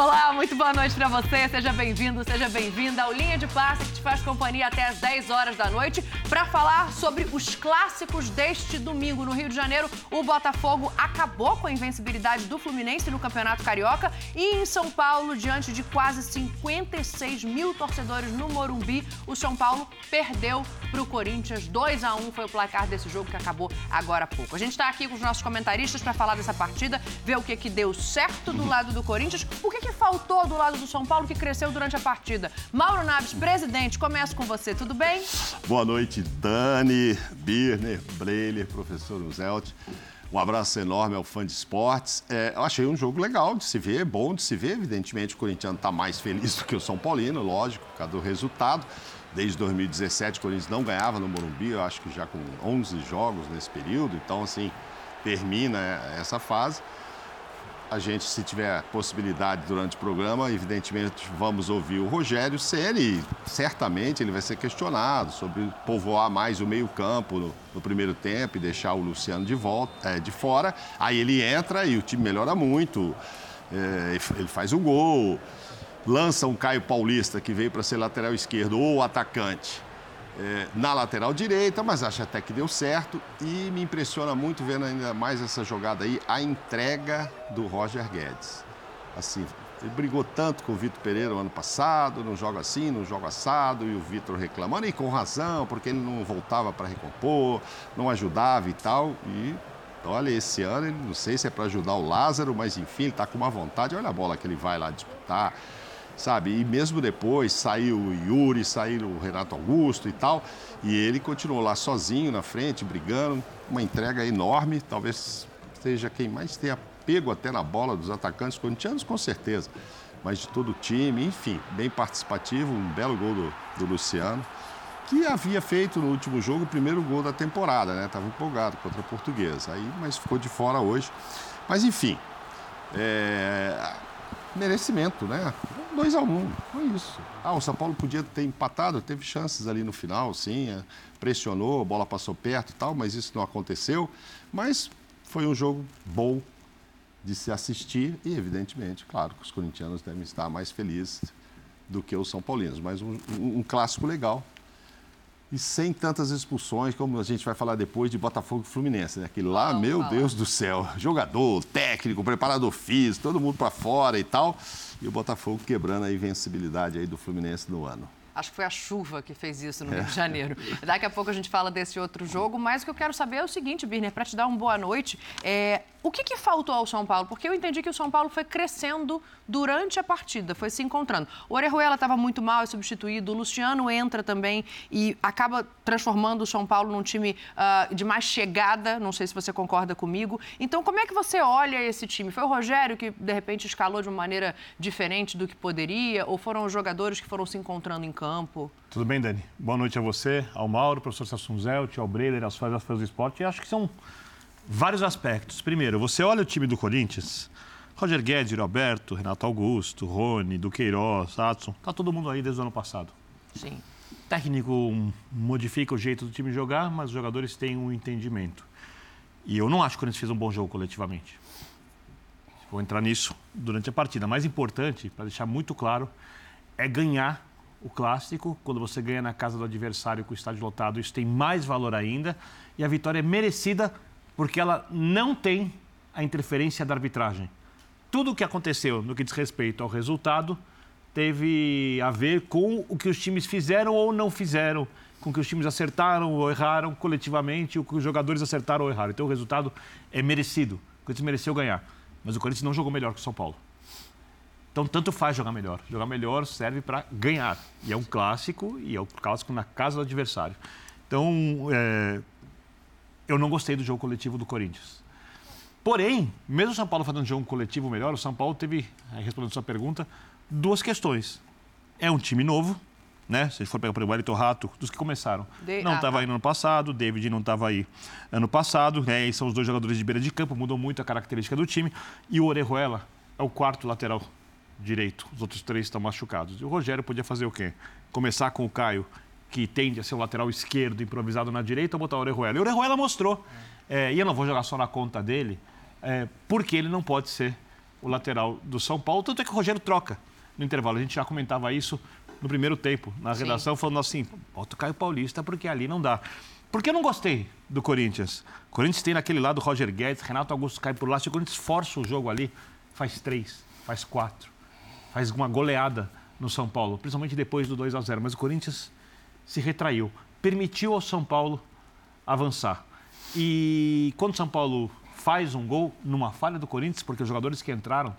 Olá, muito boa noite para você. Seja bem-vindo, seja bem-vinda ao Linha de Passe que te faz companhia até às 10 horas da noite para falar sobre os clássicos deste domingo no Rio de Janeiro. O Botafogo acabou com a invencibilidade do Fluminense no Campeonato Carioca e em São Paulo, diante de quase 56 mil torcedores no Morumbi, o São Paulo perdeu para o Corinthians. 2 a 1 foi o placar desse jogo que acabou agora há pouco. A gente está aqui com os nossos comentaristas para falar dessa partida, ver o que que deu certo do lado do Corinthians, o que que que faltou do lado do São Paulo que cresceu durante a partida? Mauro Naves, presidente, começo com você, tudo bem? Boa noite, Dani, Birner, Breiler, professor Uzelt. Um abraço enorme ao fã de esportes. É, eu achei um jogo legal de se ver, bom de se ver. Evidentemente, o corintiano está mais feliz do que o São Paulino, lógico, por causa do resultado. Desde 2017, o Corinthians não ganhava no Morumbi, eu acho que já com 11 jogos nesse período. Então, assim, termina essa fase a gente, se tiver possibilidade durante o programa, evidentemente vamos ouvir o Rogério Ceni. Certamente ele vai ser questionado sobre povoar mais o meio-campo no, no, primeiro tempo e deixar o Luciano de volta, é, de fora. Aí ele entra e o time melhora muito. É, ele faz o gol, lança um Caio Paulista que veio para ser lateral esquerdo ou atacante é, na lateral direita, mas acho até que deu certo. E me impressiona muito vendo ainda mais essa jogada aí, a entrega do Roger Guedes. Assim, ele brigou tanto com o Vitor Pereira no ano passado, não joga assim, não joga assado, e o Vitor reclamando, e com razão, porque ele não voltava para recompor, não ajudava e tal. E olha, esse ano, não sei se é para ajudar o Lázaro, mas enfim, ele está com uma vontade. Olha a bola que ele vai lá disputar sabe? E mesmo depois saiu o Yuri, saiu o Renato Augusto e tal, e ele continuou lá sozinho na frente, brigando, uma entrega enorme, talvez seja quem mais tenha pego até na bola dos atacantes corintianos, com certeza, mas de todo o time, enfim, bem participativo, um belo gol do, do Luciano, que havia feito no último jogo o primeiro gol da temporada, né? Estava empolgado contra a Portuguesa, aí, mas ficou de fora hoje. Mas enfim, é, merecimento, né? 2 a 1 um, foi isso. Ah, o São Paulo podia ter empatado, teve chances ali no final, sim, é, pressionou, a bola passou perto e tal, mas isso não aconteceu. Mas foi um jogo bom de se assistir e, evidentemente, claro que os corintianos devem estar mais felizes do que os São Paulinos, mas um, um, um clássico legal, e sem tantas expulsões, como a gente vai falar depois de Botafogo e Fluminense, né? Que lá, Vamos meu falar. Deus do céu, jogador, técnico, preparador físico, todo mundo para fora e tal. E o Botafogo quebrando a invencibilidade aí do Fluminense no ano. Acho que foi a chuva que fez isso no Rio de Janeiro. Daqui a pouco a gente fala desse outro jogo, mas o que eu quero saber é o seguinte, Birner, para te dar uma boa noite, é, o que, que faltou ao São Paulo? Porque eu entendi que o São Paulo foi crescendo durante a partida, foi se encontrando. O Orejuela estava muito mal, é substituído, o Luciano entra também e acaba transformando o São Paulo num time uh, de mais chegada, não sei se você concorda comigo. Então, como é que você olha esse time? Foi o Rogério que, de repente, escalou de uma maneira diferente do que poderia? Ou foram os jogadores que foram se encontrando em campo? Tudo bem, Dani? Boa noite a você, ao Mauro, professor Sassunzelt, ao Breler, aos fãs do esporte. E acho que são vários aspectos. Primeiro, você olha o time do Corinthians, Roger Guedes, Roberto, Renato Augusto, Rony, Duqueiroz, Adson, tá todo mundo aí desde o ano passado. Sim. O técnico modifica o jeito do time jogar, mas os jogadores têm um entendimento. E eu não acho que o Corinthians fez um bom jogo coletivamente. Vou entrar nisso durante a partida. Mais importante, para deixar muito claro, é ganhar o clássico. Quando você ganha na casa do adversário com o estádio lotado, isso tem mais valor ainda. E a vitória é merecida porque ela não tem a interferência da arbitragem. Tudo o que aconteceu no que diz respeito ao resultado teve a ver com o que os times fizeram ou não fizeram, com o que os times acertaram ou erraram coletivamente, o que os jogadores acertaram ou erraram. Então o resultado é merecido. O Corinthians mereceu ganhar, mas o Corinthians não jogou melhor que o São Paulo. Então, tanto faz jogar melhor. Jogar melhor serve para ganhar. E é um clássico, e é um clássico na casa do adversário. Então, é, eu não gostei do jogo coletivo do Corinthians. Porém, mesmo o São Paulo fazendo um jogo coletivo melhor, o São Paulo teve, respondendo a sua pergunta, duas questões. É um time novo, né? Se a gente for pegar exemplo, o Wellington Rato, dos que começaram. De... Não estava ah, aí no ano passado, David não estava aí ano passado, né? E são os dois jogadores de beira de campo, mudou muito a característica do time. E o Orejuela é o quarto lateral direito, os outros três estão machucados. E o Rogério podia fazer o quê? Começar com o Caio que tende a ser o lateral esquerdo improvisado na direita, ou botar o Orejuela. E o Orejuela mostrou. É, e eu não vou jogar só na conta dele, é, porque ele não pode ser o lateral do São Paulo, tanto é que o Rogério troca no intervalo. A gente já comentava isso no primeiro tempo, na redação, Sim. falando assim, bota o Caio Paulista, porque ali não dá. Porque eu não gostei do Corinthians. O Corinthians tem naquele lado Roger Guedes, Renato Augusto cai por lá. Se o Corinthians força o jogo ali, faz três, faz quatro, faz uma goleada no São Paulo, principalmente depois do 2 a 0 Mas o Corinthians se retraiu, permitiu ao São Paulo avançar. E quando o São Paulo faz um gol numa falha do Corinthians, porque os jogadores que entraram,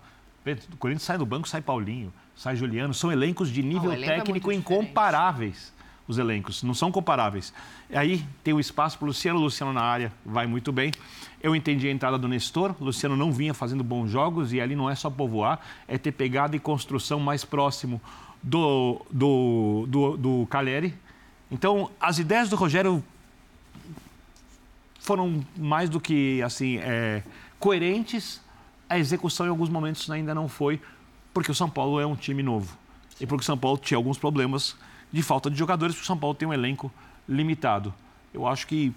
o Corinthians sai do banco, sai Paulinho, sai Juliano, são elencos de nível é técnico é incomparáveis os elencos, não são comparáveis. Aí tem o espaço para o Luciano, Luciano na área vai muito bem. Eu entendi a entrada do Nestor, Luciano não vinha fazendo bons jogos e ali não é só povoar, é ter pegada e construção mais próximo do, do, do, do Caleri. Então, as ideias do Rogério foram mais do que assim é, coerentes. A execução em alguns momentos ainda não foi, porque o São Paulo é um time novo e porque o São Paulo tinha alguns problemas de falta de jogadores, porque o São Paulo tem um elenco limitado. Eu acho que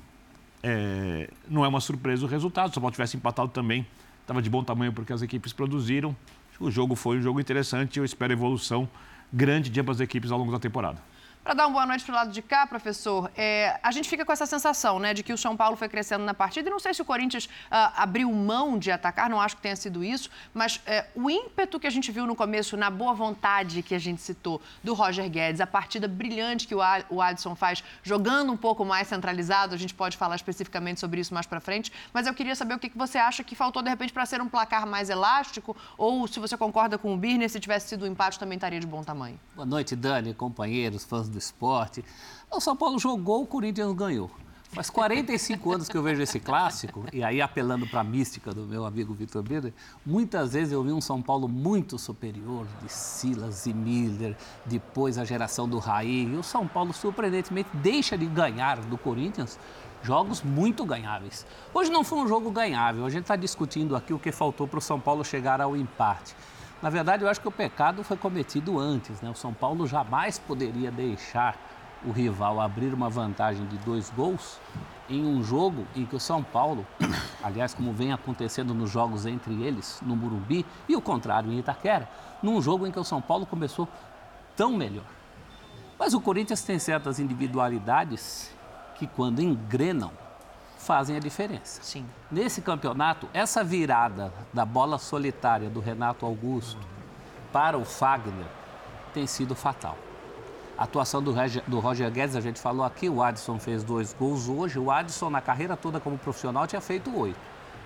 é, não é uma surpresa o resultado. Se o São Paulo tivesse empatado também, estava de bom tamanho porque as equipes produziram. O jogo foi um jogo interessante e eu espero evolução grande de ambas as equipes ao longo da temporada. Para dar uma boa noite para o lado de cá, professor, é, a gente fica com essa sensação né, de que o São Paulo foi crescendo na partida. E não sei se o Corinthians uh, abriu mão de atacar, não acho que tenha sido isso, mas é, o ímpeto que a gente viu no começo, na boa vontade que a gente citou do Roger Guedes, a partida brilhante que o, o Adson faz, jogando um pouco mais centralizado, a gente pode falar especificamente sobre isso mais para frente. Mas eu queria saber o que, que você acha que faltou, de repente, para ser um placar mais elástico, ou se você concorda com o Birner, se tivesse sido um empate também estaria de bom tamanho. Boa noite, Dani, companheiros, fãs do esporte. O São Paulo jogou, o Corinthians ganhou. Faz 45 anos que eu vejo esse clássico, e aí apelando para a mística do meu amigo Vitor Birner, muitas vezes eu vi um São Paulo muito superior, de Silas e Miller, depois a geração do Raí, e o São Paulo surpreendentemente deixa de ganhar do Corinthians jogos muito ganháveis. Hoje não foi um jogo ganhável, a gente está discutindo aqui o que faltou para o São Paulo chegar ao empate. Na verdade, eu acho que o pecado foi cometido antes. Né? O São Paulo jamais poderia deixar o rival abrir uma vantagem de dois gols em um jogo em que o São Paulo, aliás, como vem acontecendo nos jogos entre eles, no Murumbi, e o contrário em Itaquera, num jogo em que o São Paulo começou tão melhor. Mas o Corinthians tem certas individualidades que, quando engrenam, fazem a diferença. Sim. Nesse campeonato, essa virada da bola solitária do Renato Augusto para o Fagner tem sido fatal. A atuação do Roger, do Roger Guedes, a gente falou aqui, o Adson fez dois gols hoje. O Adson, na carreira toda como profissional, tinha feito oito.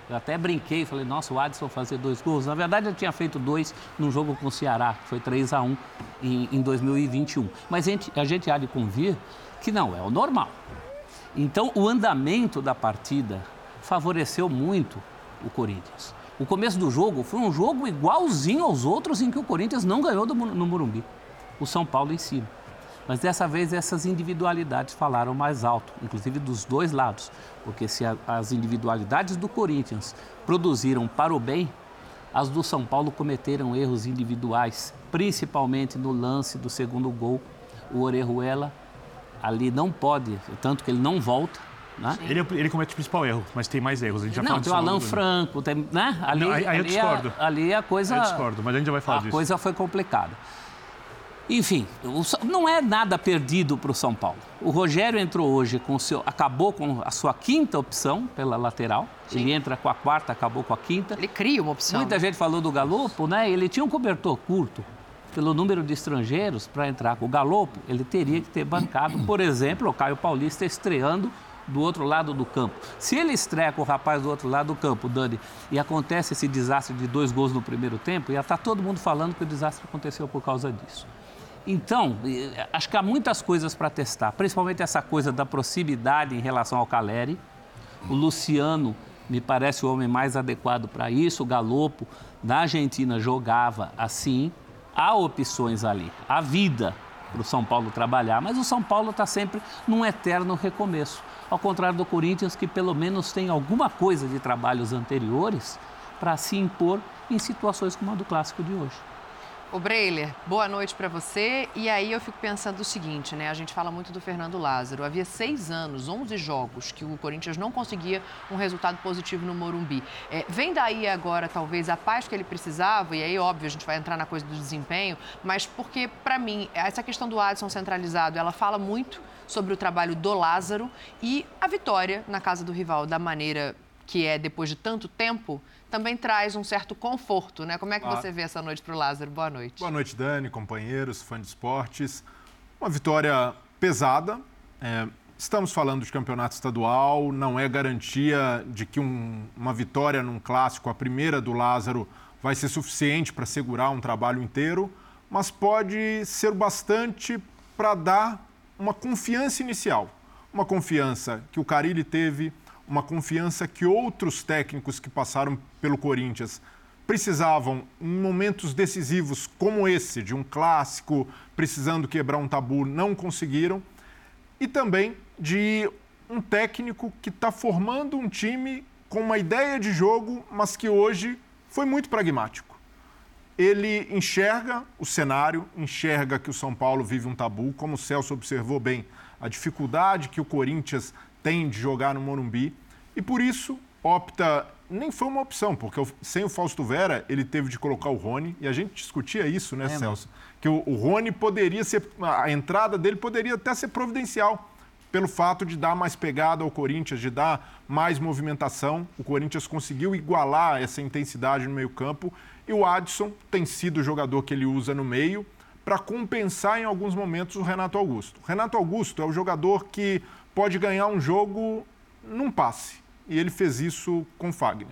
Eu até brinquei, falei, nossa, o Adson fazer dois gols. Na verdade, ele tinha feito dois num jogo com o Ceará, que foi 3 a 1 em, em 2021. Mas a gente, a gente há de convir que não é o normal. Então, o andamento da partida favoreceu muito o Corinthians. O começo do jogo foi um jogo igualzinho aos outros em que o Corinthians não ganhou do, no Morumbi. O São Paulo em cima. Mas dessa vez essas individualidades falaram mais alto, inclusive dos dois lados. Porque se a, as individualidades do Corinthians produziram para o bem, as do São Paulo cometeram erros individuais, principalmente no lance do segundo gol. O Orejuela ali não pode, tanto que ele não volta. Né? Ele, ele comete o principal erro, mas tem mais erros. A gente já não, tem o Alan Franco, tem, né? Ali, não, aí, aí eu discordo. A, ali a coisa. Eu discordo, mas a gente já vai falar a disso. A coisa foi complicada. Enfim, não é nada perdido para o São Paulo. O Rogério entrou hoje com o seu, acabou com a sua quinta opção pela lateral. Sim. Ele entra com a quarta, acabou com a quinta. Ele cria uma opção. Muita gente falou do Galopo, né? Ele tinha um cobertor curto pelo número de estrangeiros para entrar com o Galopo, ele teria que ter bancado, por exemplo, o Caio Paulista estreando do outro lado do campo. Se ele estreia com o rapaz do outro lado do campo, Dani, e acontece esse desastre de dois gols no primeiro tempo, ia estar tá todo mundo falando que o desastre aconteceu por causa disso. Então, acho que há muitas coisas para testar, principalmente essa coisa da proximidade em relação ao Caleri. O Luciano me parece o homem mais adequado para isso. O Galopo, na Argentina, jogava assim há opções ali, há vida para o São Paulo trabalhar, mas o São Paulo está sempre num eterno recomeço. Ao contrário do Corinthians, que pelo menos tem alguma coisa de trabalhos anteriores para se impor em situações como a do clássico de hoje. O Breiler, boa noite para você. E aí eu fico pensando o seguinte, né? A gente fala muito do Fernando Lázaro. Havia seis anos, 11 jogos, que o Corinthians não conseguia um resultado positivo no Morumbi. É, vem daí agora, talvez, a paz que ele precisava, e aí, óbvio, a gente vai entrar na coisa do desempenho, mas porque, para mim, essa questão do Adson centralizado, ela fala muito sobre o trabalho do Lázaro e a vitória na casa do rival da maneira que é depois de tanto tempo, também traz um certo conforto, né? Como é que ah. você vê essa noite para o Lázaro? Boa noite. Boa noite, Dani, companheiros, fã de esportes. Uma vitória pesada. É, estamos falando de campeonato estadual, não é garantia de que um, uma vitória num clássico, a primeira do Lázaro, vai ser suficiente para segurar um trabalho inteiro, mas pode ser bastante para dar uma confiança inicial. Uma confiança que o Carilli teve, uma confiança que outros técnicos que passaram pelo Corinthians precisavam, em momentos decisivos como esse, de um clássico, precisando quebrar um tabu, não conseguiram. E também de um técnico que está formando um time com uma ideia de jogo, mas que hoje foi muito pragmático. Ele enxerga o cenário, enxerga que o São Paulo vive um tabu, como o Celso observou bem, a dificuldade que o Corinthians tem de jogar no Morumbi e por isso opta. Nem foi uma opção, porque sem o Fausto Vera, ele teve de colocar o Rony, e a gente discutia isso, né, é, Celso? Que o, o Rony poderia ser. A entrada dele poderia até ser providencial, pelo fato de dar mais pegada ao Corinthians, de dar mais movimentação. O Corinthians conseguiu igualar essa intensidade no meio-campo, e o Adson tem sido o jogador que ele usa no meio para compensar em alguns momentos o Renato Augusto. O Renato Augusto é o jogador que pode ganhar um jogo num passe. E ele fez isso com Fagner.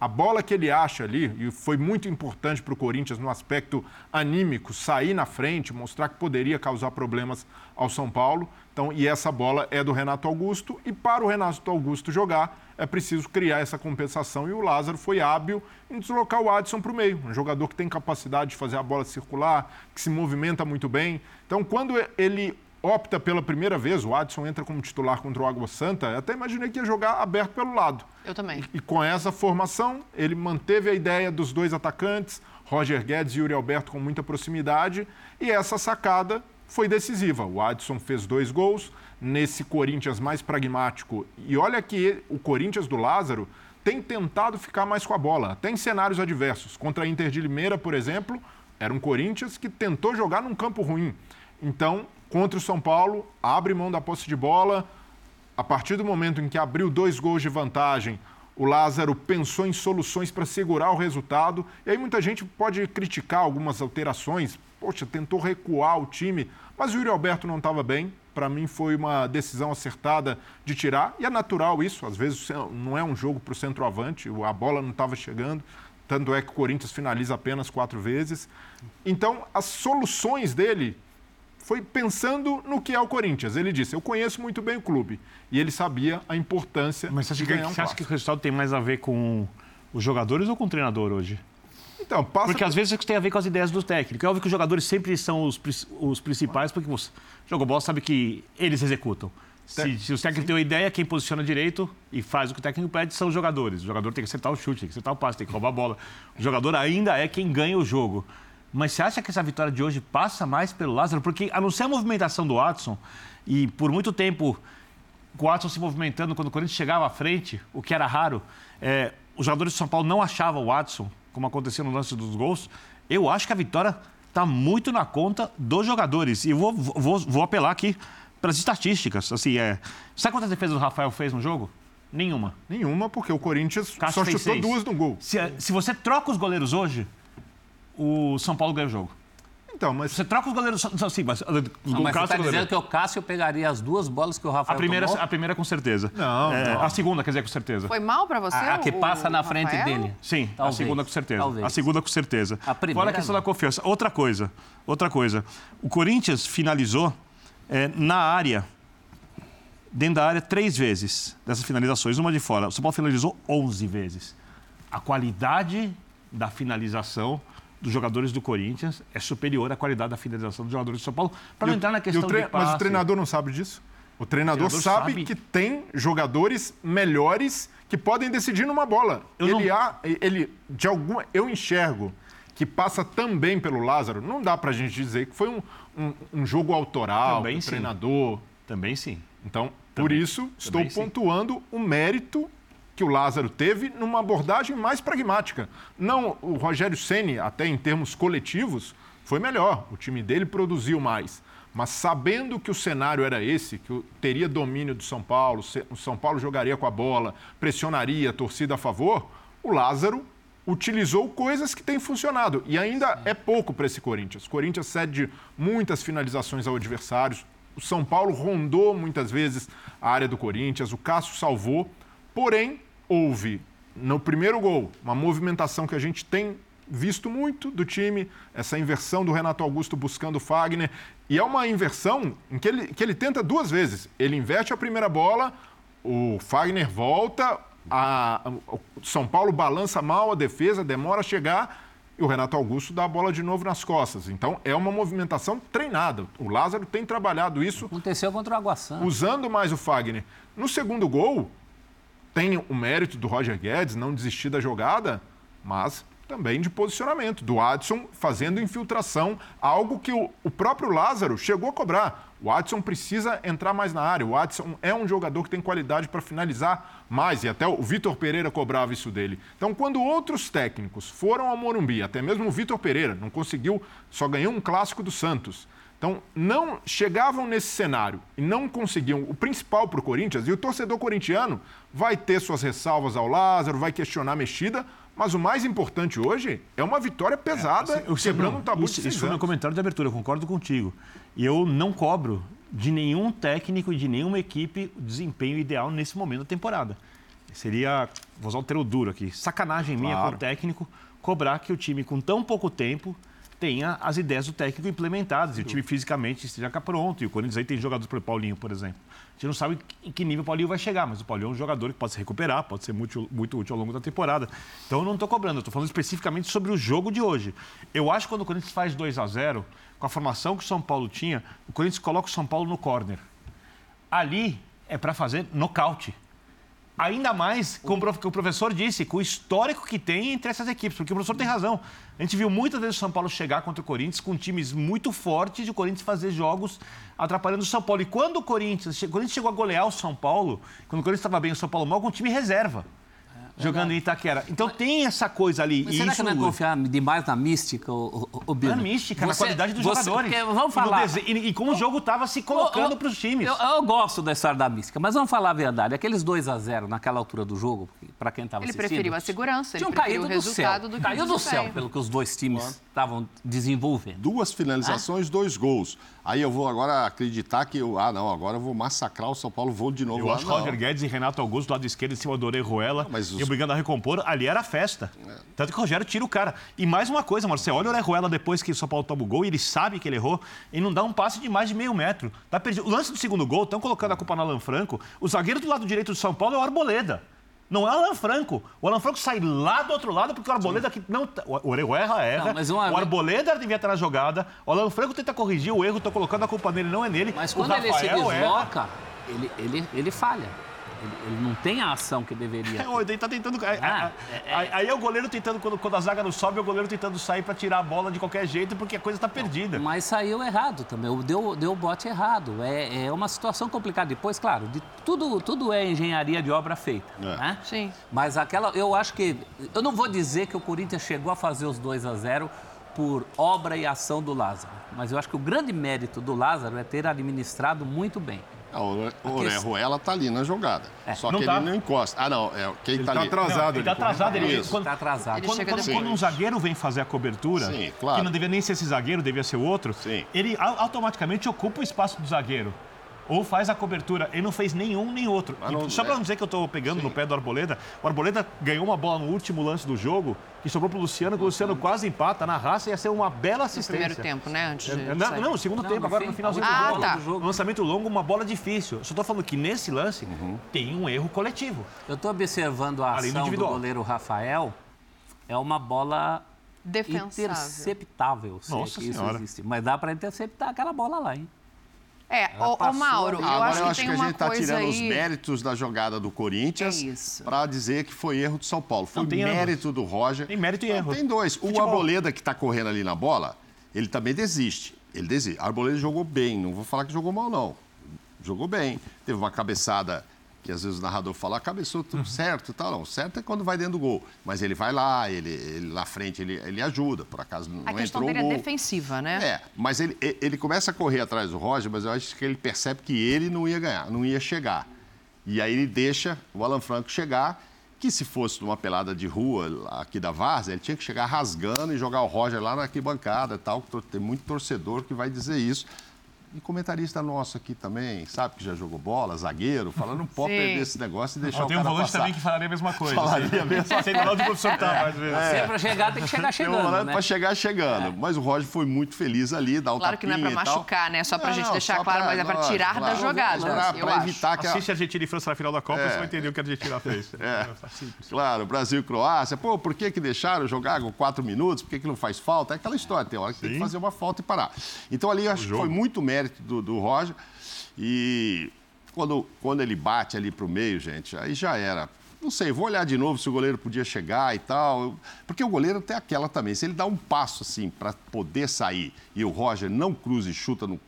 A bola que ele acha ali, e foi muito importante para o Corinthians no aspecto anímico, sair na frente, mostrar que poderia causar problemas ao São Paulo. Então, e essa bola é do Renato Augusto, e para o Renato Augusto jogar, é preciso criar essa compensação. E o Lázaro foi hábil em deslocar o Adson para o meio, um jogador que tem capacidade de fazer a bola circular, que se movimenta muito bem. Então, quando ele opta pela primeira vez, o Adson entra como titular contra o Água Santa, eu até imaginei que ia jogar aberto pelo lado. Eu também. E, e com essa formação, ele manteve a ideia dos dois atacantes, Roger Guedes e Yuri Alberto com muita proximidade, e essa sacada foi decisiva. O Adson fez dois gols nesse Corinthians mais pragmático. E olha que o Corinthians do Lázaro tem tentado ficar mais com a bola, até em cenários adversos. Contra a Inter de Limeira, por exemplo, era um Corinthians que tentou jogar num campo ruim. Então, contra o São Paulo, abre mão da posse de bola. A partir do momento em que abriu dois gols de vantagem, o Lázaro pensou em soluções para segurar o resultado. E aí muita gente pode criticar algumas alterações. Poxa, tentou recuar o time, mas o Yuri Alberto não estava bem. Para mim foi uma decisão acertada de tirar. E é natural isso, às vezes não é um jogo para o centroavante, a bola não estava chegando. Tanto é que o Corinthians finaliza apenas quatro vezes. Então, as soluções dele foi pensando no que é o Corinthians. Ele disse: Eu conheço muito bem o clube. E ele sabia a importância Mas você de ganhar um Você acha que o resultado tem mais a ver com os jogadores ou com o treinador hoje? Então, passa Porque por... às vezes isso tem a ver com as ideias do técnico. É óbvio que os jogadores sempre são os, os principais, porque você joga bola sabe que eles executam. Se, se o técnico Sim. tem uma ideia, quem posiciona direito e faz o que o técnico pede são os jogadores. O jogador tem que acertar o chute, tem que acertar o passe, tem que roubar a bola. O jogador ainda é quem ganha o jogo. Mas você acha que essa vitória de hoje passa mais pelo Lázaro? Porque, a não ser a movimentação do Watson, e por muito tempo com o Watson se movimentando quando o Corinthians chegava à frente, o que era raro, é, os jogadores de São Paulo não achavam o Watson, como aconteceu no lance dos gols. Eu acho que a vitória está muito na conta dos jogadores. E vou, vou, vou apelar aqui para as estatísticas. Assim, é... Sabe quantas defesas o Rafael fez no jogo? Nenhuma. Nenhuma, porque o Corinthians Cássio só chutou seis. duas no gol. Se, se você troca os goleiros hoje, o São Paulo ganha o jogo. Então, mas... Você troca os goleiros assim, mas... Não, mas você está dizendo que o Cássio pegaria as duas bolas que o Rafael a primeira, tomou? A primeira com certeza. Não, é, não, A segunda, quer dizer, com certeza. Foi mal para você A, a que passa na frente dele? Sim, Talvez. a segunda com certeza. Talvez. A segunda com certeza. A primeira Fora a questão não. da confiança. Outra coisa, outra coisa. O Corinthians finalizou é, na área, dentro da área, três vezes dessas finalizações, uma de fora. O São Paulo finalizou 11 vezes. A qualidade da finalização dos jogadores do Corinthians é superior à qualidade da finalização dos jogadores do São Paulo. Para não entrar na questão tre... de passe. Mas o treinador não sabe disso? O treinador, o treinador sabe, sabe, que tem jogadores melhores que podem decidir numa bola. Eu ele, não... há, ele, de alguma, eu enxergo que passa também pelo Lázaro, não dá para a gente dizer que foi um, um, um jogo autoral, Também do sim. treinador. Também sim. Então, por isso, estou pontuando o mérito que o Lázaro teve numa abordagem mais pragmática. Não, o Rogério Ceni, até em termos coletivos, foi melhor. O time dele produziu mais. Mas sabendo que o cenário era esse, que teria domínio do São Paulo, o São Paulo jogaria com a bola, pressionaria a torcida a favor, o Lázaro utilizou coisas que têm funcionado. E ainda é pouco para esse Corinthians. O Corinthians cede muitas finalizações ao adversário. O São Paulo rondou muitas vezes a área do Corinthians. O Cássio salvou. Porém, houve no primeiro gol uma movimentação que a gente tem visto muito do time, essa inversão do Renato Augusto buscando o Fagner. E é uma inversão em que ele, que ele tenta duas vezes. Ele inverte a primeira bola, o Fagner volta, a- o São Paulo balança mal a defesa, demora a chegar e o Renato Augusto dá a bola de novo nas costas. Então é uma movimentação treinada. O Lázaro tem trabalhado isso Aconteceu contra o Água Santa. usando mais o Fagner. No segundo gol, tem o mérito do Roger Guedes não desistir da jogada, mas também de posicionamento, do Adson fazendo infiltração, algo que o, o próprio Lázaro chegou a cobrar. O Adson precisa entrar mais na área. O Adson é um jogador que tem qualidade para finalizar mais, e até o Vitor Pereira cobrava isso dele. Então, quando outros técnicos foram ao Morumbi, até mesmo o Vitor Pereira não conseguiu, só ganhou um clássico do Santos. Então, não chegavam nesse cenário e não conseguiam o principal para o Corinthians, e o torcedor corintiano vai ter suas ressalvas ao Lázaro, vai questionar a mexida, mas o mais importante hoje é uma vitória pesada, Eu quebrando um tabu de isso, seis isso foi meu comentário de abertura, eu concordo contigo. E eu não cobro de nenhum técnico e de nenhuma equipe o desempenho ideal nesse momento da temporada. Seria, vou usar um termo duro aqui, sacanagem minha Claro. como técnico cobrar que o time com tão pouco tempo tenha as ideias do técnico implementadas e o time fisicamente esteja pronto. E o Corinthians aí tem jogadores para o Paulinho, por exemplo. A gente não sabe em que nível o Paulinho vai chegar, mas o Paulinho é um jogador que pode se recuperar, pode ser muito, muito útil ao longo da temporada. Então eu não estou cobrando, eu estou falando especificamente sobre o jogo de hoje. Eu acho que quando o Corinthians faz 2 a 0 com a formação que o São Paulo tinha, o Corinthians coloca o São Paulo no corner. Ali é para fazer nocaute. Ainda mais, como o o professor disse, com o histórico que tem entre essas equipes, porque o professor tem razão. A gente viu muitas vezes o São Paulo chegar contra o Corinthians com times muito fortes e o Corinthians fazer jogos atrapalhando o São Paulo. E quando o Corinthians, a gente chegou a golear o São Paulo, quando o Corinthians estava bem, o São Paulo mal, com o time reserva. Jogando em Itaquera. Então tem essa coisa ali. Mas e será isso que não é confiar demais na mística, o, o, o Bino? na mística, na Você- qualidade dos você- jogadores. porque E Vamos falar. dese- E, e como o jogo estava se colocando para os times. Eu, eu gosto da história da mística, mas vamos falar a verdade. Aqueles 2 a 0 naquela altura do jogo, para quem estava Ele assistindo... preferiu a segurança, ele tinham caído o do céu. do que Caiu do céu, pelo que os dois times estavam desenvolvendo. Duas finalizações, dois gols. Aí eu vou agora acreditar que eu, ah, não, agora eu vou massacrar o São Paulo, vou de novo Eu lá. acho que não. Roger Guedes e Renato Augusto do lado esquerdo em cima do Orejuela mas os- obrigando a recompor, ali era festa. Tanto que o Rogério tira o cara. E mais uma coisa, mano, você olha o Orejuela depois que o São Paulo toma o gol e ele sabe que ele errou e não dá um passe de mais de meio metro. Tá perdido. O lance do segundo gol, estão colocando a culpa no Alan Franco. O zagueiro do lado direito do São Paulo é o Arboleda. Não é o Alan Franco. O Alan Franco sai lá do outro lado porque o Arboleda que não. tá- O Orejuela erra. Não, mas uma- O Arboleda devia estar na jogada. O Alan Franco tenta corrigir o erro, tô colocando a culpa nele, não é nele. Mas O quando ele se erra. desloca, ele, ele, ele falha. Ele, ele não tem a ação que deveria. É, ele tá tentando. aí- Ah, aí, aí é o goleiro tentando, quando, quando a zaga não sobe, é o goleiro tentando sair pra tirar a bola de qualquer jeito, porque a coisa tá perdida. Mas saiu errado também, deu, deu o bote errado. É, é uma situação complicada. Depois, claro, de, tudo, tudo é engenharia de obra feita. É. Né? Sim. Mas aquela, eu acho que. Eu não vou dizer que o Corinthians chegou a fazer os 2 a 0 por obra e ação do Lázaro. Mas eu acho que o grande mérito do Lázaro é ter administrado muito bem. O Ore- o Orejuela tá ali na jogada. Só não que tá. ele não encosta. Ah, não, é quem Ele tá tá ali. atrasado. ele tá atrasado. Ele, Isso. quando, Está atrasado. Ele quando, quando- quando um zagueiro vem fazer a cobertura, Sim, claro. que não devia nem ser esse zagueiro, devia ser o outro, Sim. ele au- automaticamente ocupa o espaço do zagueiro. Ou faz a cobertura. Ele não fez nenhum nem outro. Não- só pra é. não dizer que eu tô pegando no pé do Arboleda, o Arboleda ganhou uma bola no último lance do jogo, que sobrou pro Luciano, que o Luciano quase empata na raça, ia ser uma bela No assistência. primeiro tempo, né? Antes de É, Não, sair. não, o segundo Não, tempo, no agora fim, no finalzinho Ah, do jogo. tá. do jogo. Lançamento longo, uma bola difícil. Eu só tô falando que nesse lance tem um erro coletivo. Eu estou observando a Além do ação do individual. goleiro Rafael. É uma bola Defensável. interceptável, se é Nossa que isso Senhora. existe. Mas dá para interceptar aquela bola lá, hein? É, Ela ô, Mauro, ali. eu Agora acho eu que acho tem que a gente está tirando os aí... méritos da jogada do Corinthians É para dizer que foi erro do São Paulo. Foi Não, mérito do Roger. Tem mérito e erro. Tem dois. O Futebol. Arboleda que está correndo ali na bola, ele também desiste. Ele desiste. Arboleda jogou bem, não vou falar que jogou mal, não. Jogou bem. Teve uma cabeçada que às vezes o narrador fala, ah, cabeçou Uhum. tudo certo e tal. Não, certo é quando vai dentro do gol. Mas ele vai lá, ele, ele na frente ele, ele ajuda. Por acaso não A questão entrou o dele é gol. defensiva, né? É, mas ele, ele começa a correr atrás do Roger, mas eu acho que ele percebe que ele não ia ganhar, não ia chegar. E aí ele deixa o Alan Franco chegar, que se fosse numa pelada de rua aqui da Várzea, ele tinha que chegar rasgando e jogar o Roger lá na arquibancada e tal. Tem muito torcedor que vai dizer isso. E comentarista nosso aqui também, sabe, que já jogou bola, zagueiro, falando, não pode Sim. perder esse negócio e deixar Ó, o tem um cara volante passar. também que falaria a mesma coisa. Falaria a mesma coisa. Sei lá onde o professor tá, às vezes. Se é pra chegar, tem que chegar Tem um chegando, volante né? para chegar chegando. Mas o Roger foi muito feliz ali, dar o Claro que não é pra machucar, né? Só pra Não, gente não, deixar claro, mas é pra tirar da claro, jogada, Pra, eu pra acho. evitar que a, Assiste a Argentina e França na final da Copa, É. você vai entender o que a Argentina fez. É. Claro, Brasil e Croácia. Pô, por que, que deixaram jogar com quatro minutos? Por que, que não faz falta? É aquela história, tem hora que tem que fazer uma falta e parar. Então ali eu acho que foi muito mérito do, do Roger. E quando, quando ele bate ali pro meio, gente, aí já era. Não sei, vou olhar de novo se o goleiro podia chegar e tal. Porque o goleiro tem aquela também. Se ele dá um passo assim para poder sair e o Roger não cruza e chuta no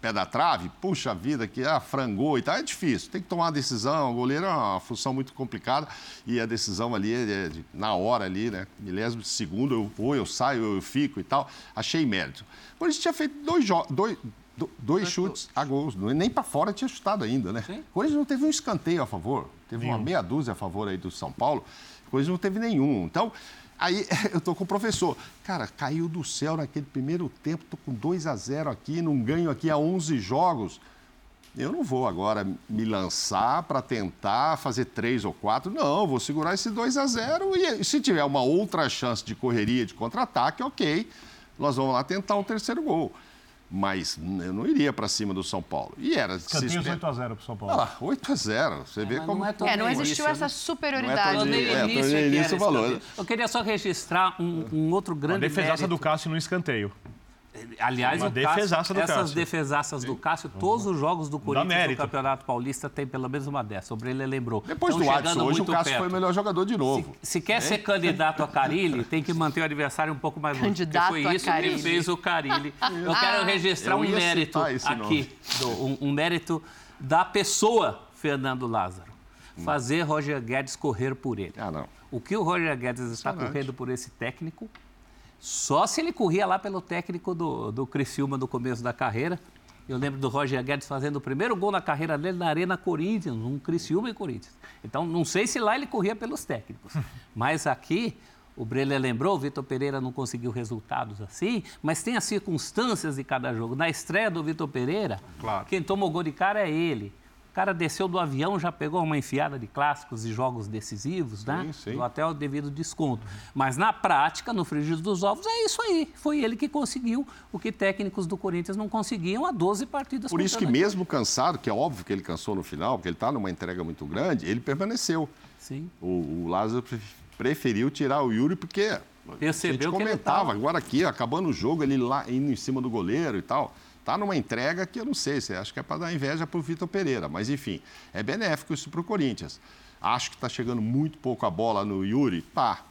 pé da trave, puxa vida, que ah, frangou e tal, é difícil. Tem que tomar uma decisão. O goleiro é uma função muito complicada e a decisão ali é na hora ali, né? Milésimo de segundo, eu vou, eu saio, eu fico e tal. Achei mérito. Por isso tinha feito dois, dois, do- dois chutes a gols. Não- Nem para fora tinha chutado ainda, né? Sim. Corinthians não teve um escanteio a favor. Teve uma meia dúzia a favor aí do São Paulo. Corinthians não teve nenhum. Então, aí eu tô com o professor. Cara, caiu do céu naquele primeiro tempo. Tô com 2 a 0 aqui, não ganho aqui há 11 jogos. Eu não vou agora me lançar para tentar fazer três ou quatro. Não, vou segurar esse 2 a 0 e se tiver uma outra chance de correria, de contra-ataque, ok. Nós vamos lá tentar um terceiro gol. Mas eu não iria para cima do São Paulo. E era de se Escanteios esper- 8x0 pro São Paulo. Olha lá, 8 a 0 Você vê mas como. não é tão É, não existiu isso, essa né? superioridade. Não é É, início tornei é escanteio. né? Eu queria só registrar um, um outro A grande defesaça mérito. do Cássio no escanteio. Aliás, Uma o Cássio, defesaça do essas Cássio. defesaças do Cássio, todos os jogos do Corinthians no. Campeonato Paulista tem pelo menos uma dessa. Sobre ele lembrou. Depois Estão do Adson, hoje o Cássio perto. foi o melhor jogador de novo. Se quer ser candidato a Carilli, tem que manter o adversário um pouco mais longe. Candidato foi a isso Carille. que fez o Carilli. Eu quero registrar eu um mérito aqui, do- um, um mérito da pessoa Fernando Lázaro. Fazer Roger Guedes correr por ele. Ah, não. O que o Roger Guedes está correndo por esse técnico, só se ele corria lá pelo técnico do, do Criciúma no começo da carreira. Eu lembro do Roger Guedes fazendo o primeiro gol na carreira dele na Arena Corinthians, um Criciúma e Corinthians. Então, não sei se lá ele corria pelos técnicos. Mas aqui, o Breler lembrou, o Vitor Pereira não conseguiu resultados assim, mas tem as circunstâncias de cada jogo. Na estreia do Vitor Pereira, Claro. quem tomou gol de cara é ele. O cara desceu do avião, já pegou uma enfiada de clássicos e jogos decisivos, né? Sim, sim. Do até o devido desconto. Mas na prática, no frigir dos ovos, é isso aí. Foi ele que conseguiu o que técnicos do Corinthians não conseguiam há 12 partidas. Por isso que mesmo cansado, que é óbvio que ele cansou no final, porque ele está numa entrega muito grande, ele permaneceu. Sim. O, o Lázaro pre- preferiu tirar o Yuri porque Percebeu a gente comentava tava- agora aqui, acabando o jogo, ele lá indo em cima do goleiro e tal. Tá numa entrega que eu não sei, se acho que é para dar inveja para o Vitor Pereira, mas enfim, é benéfico isso para o Corinthians. Acho que está chegando muito pouco a bola no Yuri, pá.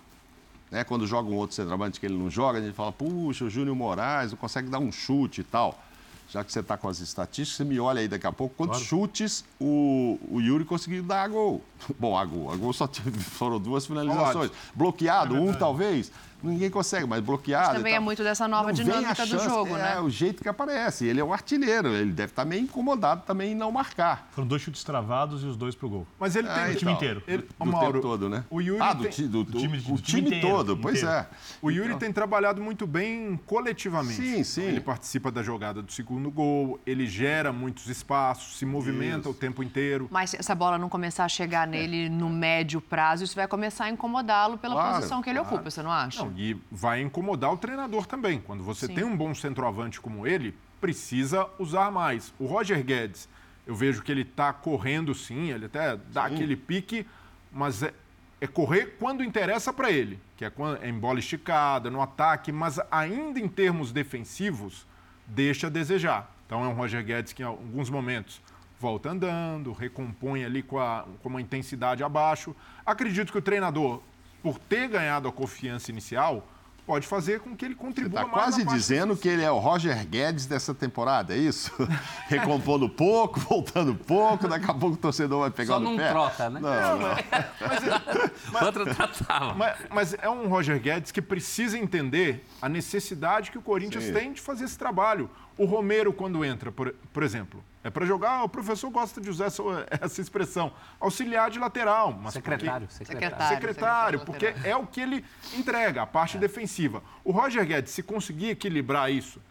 Né? Quando joga um outro centroavante que ele não joga, a gente fala, puxa, o Júnior Moraes não consegue dar um chute e tal. Já que você está com as estatísticas, você me olha aí daqui a pouco, quantos chutes o, o Yuri conseguiu dar a gol? Bom, a gol, a gol só teve, foram duas finalizações. Bloqueado, um talvez, ninguém consegue, mas bloqueado. Mas também é muito dessa nova Não dinâmica a do chance, jogo, é, né? o jeito que aparece. Ele é um artilheiro, ele deve estar meio incomodado também em não marcar. Foram dois chutes travados e os dois pro gol. Mas ele tem Ah, O time inteiro. Ele, Do, do Mauro, tempo todo, né? O Yuri ah, do, tem- ti- do, do time- o do time time inteiro, todo, pois inteiro. é. O Yuri tem trabalhado muito bem coletivamente. Sim, sim. Ele participa da jogada do segundo gol, ele gera muitos espaços, se movimenta Isso. o tempo inteiro. Mas se essa bola não começar a chegar nele no médio prazo, isso vai começar a incomodá-lo pela Claro, posição que ele claro. ocupa, você não acha? Não, e vai incomodar o treinador também. Quando você Sim. tem um bom centroavante como ele, precisa usar mais. O Roger Guedes, eu vejo que ele está correndo sim, ele até dá aquele pique, mas é, é correr quando interessa para ele, que é, quando, é em bola esticada, no ataque, mas ainda em termos defensivos, deixa a desejar. Então é um Roger Guedes que em alguns momentos volta andando, recompõe ali com, a, com uma intensidade abaixo. Acredito que o treinador, por ter ganhado a confiança inicial, pode fazer com que ele contribua Está mais quase dizendo que ele é o Roger Guedes dessa temporada, é isso? Recompondo pouco, voltando pouco, daqui a pouco o torcedor vai pegar Só no não pé. troca, né? Não, não. Outra tratava. Mas, mas é um Roger Guedes que precisa entender a necessidade que o Corinthians Sim. tem de fazer esse trabalho. O Romero, quando entra, por, por exemplo, é para jogar, o professor gosta de usar essa, essa expressão, auxiliar de lateral. Mas Secretário, porque- secretário. Secretário. secretário, porque é o que ele entrega, a parte defensiva. O Roger Guedes, se conseguir equilibrar isso,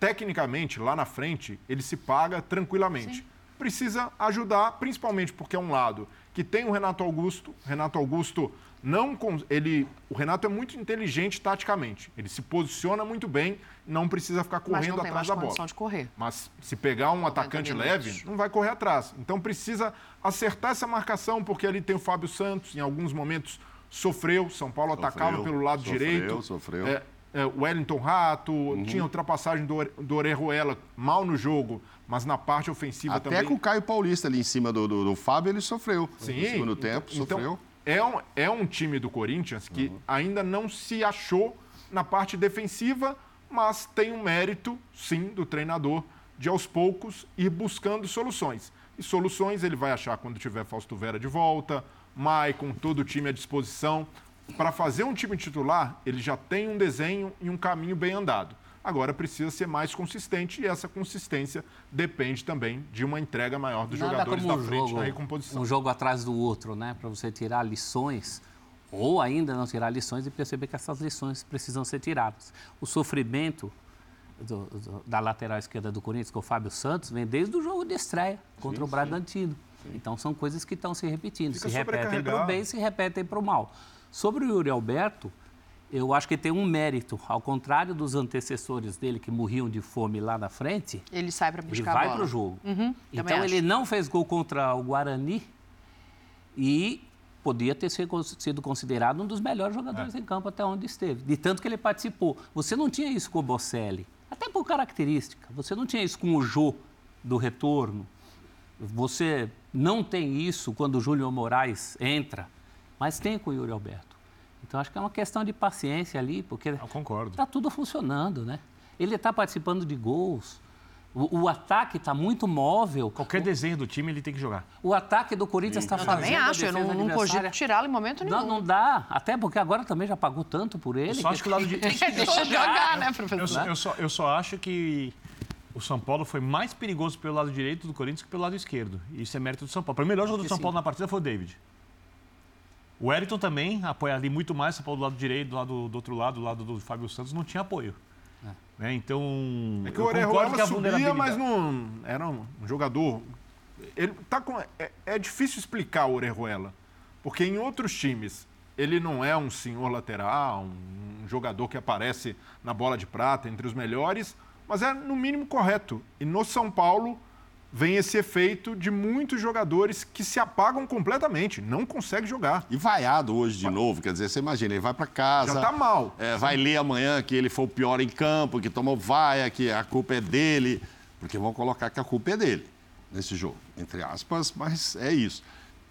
tecnicamente, lá na frente, ele se paga tranquilamente. Precisa ajudar, principalmente porque é um lado que tem o Renato Augusto. Renato Augusto não. Ele, o Renato é muito inteligente taticamente. Ele se posiciona muito bem, não precisa ficar Mas correndo atrás mais da bola. condição de correr. Mas se pegar um atacante leve, não vai correr atrás. Então precisa acertar essa marcação, porque ali tem o Fábio Santos, em alguns momentos sofreu. São Paulo atacava pelo lado sofreu, direito. sofreu. É, é, Wellington Rato, Uhum. tinha ultrapassagem do, do Orejuela mal no jogo, mas na parte ofensiva Até também. com o Caio Paulista ali em cima do, do, do Fábio, ele sofreu. Sim, No segundo então- tempo, então, sofreu. É um, é um time do Corinthians que ainda não se achou na parte defensiva, mas tem um mérito, sim, do treinador de aos poucos ir buscando soluções. E soluções ele vai achar quando tiver Fausto Vera de volta, Maicon, todo o time à disposição. Para fazer um time titular, ele já tem um desenho e um caminho bem andado. Agora precisa ser mais consistente e essa consistência depende também de uma entrega maior dos Nada jogadores da um frente jogo, na recomposição. um jogo atrás do outro, né? Para você tirar lições ou ainda não tirar lições e perceber que essas lições precisam ser tiradas. O sofrimento do- do- da lateral esquerda do Corinthians com o Fábio Santos vem desde o jogo de estreia contra o Bragantino. Então são coisas que estão se repetindo, Fica se repetem para o bem e se repetem para o mal. Sobre o Yuri Alberto, eu acho que tem um mérito, ao contrário dos antecessores dele que morriam de fome lá na frente, Ele sai para ele buscar a vai para o jogo. também Então acho. ele não fez gol contra o Guarani e podia ter sido cons- sido considerado um dos melhores jogadores em campo até onde esteve. De tanto que ele participou. Você não tinha isso com o Bocelli, até por característica. Você não tinha isso com o Jô do retorno. Você não tem isso quando o Júlio Moraes entra, mas tem com o Yuri Alberto. Então acho que é uma questão de paciência ali, porque. Está tudo funcionando, né? Ele está participando de gols. O, o ataque está muito móvel. Qualquer desenho do time ele tem que jogar. O ataque do Corinthians está Eu fazendo. também acho, eu não, não cogito tirá-lo em momento nenhum. Não, não dá. Até porque agora também já pagou tanto por ele. Eu só acho que o lado de... Deixa jogar, né, professor? Eu só, eu, só, eu só acho que o São Paulo foi mais perigoso pelo lado direito do Corinthians que pelo lado esquerdo. E isso é mérito do São Paulo. O melhor jogador do São sim. Paulo na partida foi o David. O Wellington também apoia ali muito mais. São Paulo do lado direito, do, lado, do outro lado, do lado do Fábio Santos, não tinha apoio. Né? Então. É que o concordo Orejuela que a subia, vulnerabilidade- mas não era um jogador. Ele tá com, é, é difícil explicar o Orejuela, porque em outros times ele não é um senhor lateral, um jogador que aparece na bola de prata entre os melhores, mas é no mínimo correto. E no São Paulo vem esse efeito de muitos jogadores que se apagam completamente, não conseguem jogar. E vaiado hoje de novo, quer dizer, você imagina, ele vai para casa. Já tá mal. é, vai ler amanhã que ele foi o pior em campo, que tomou vaia, que a culpa é dele. Porque vão colocar que a culpa é dele nesse jogo, entre aspas, mas é isso.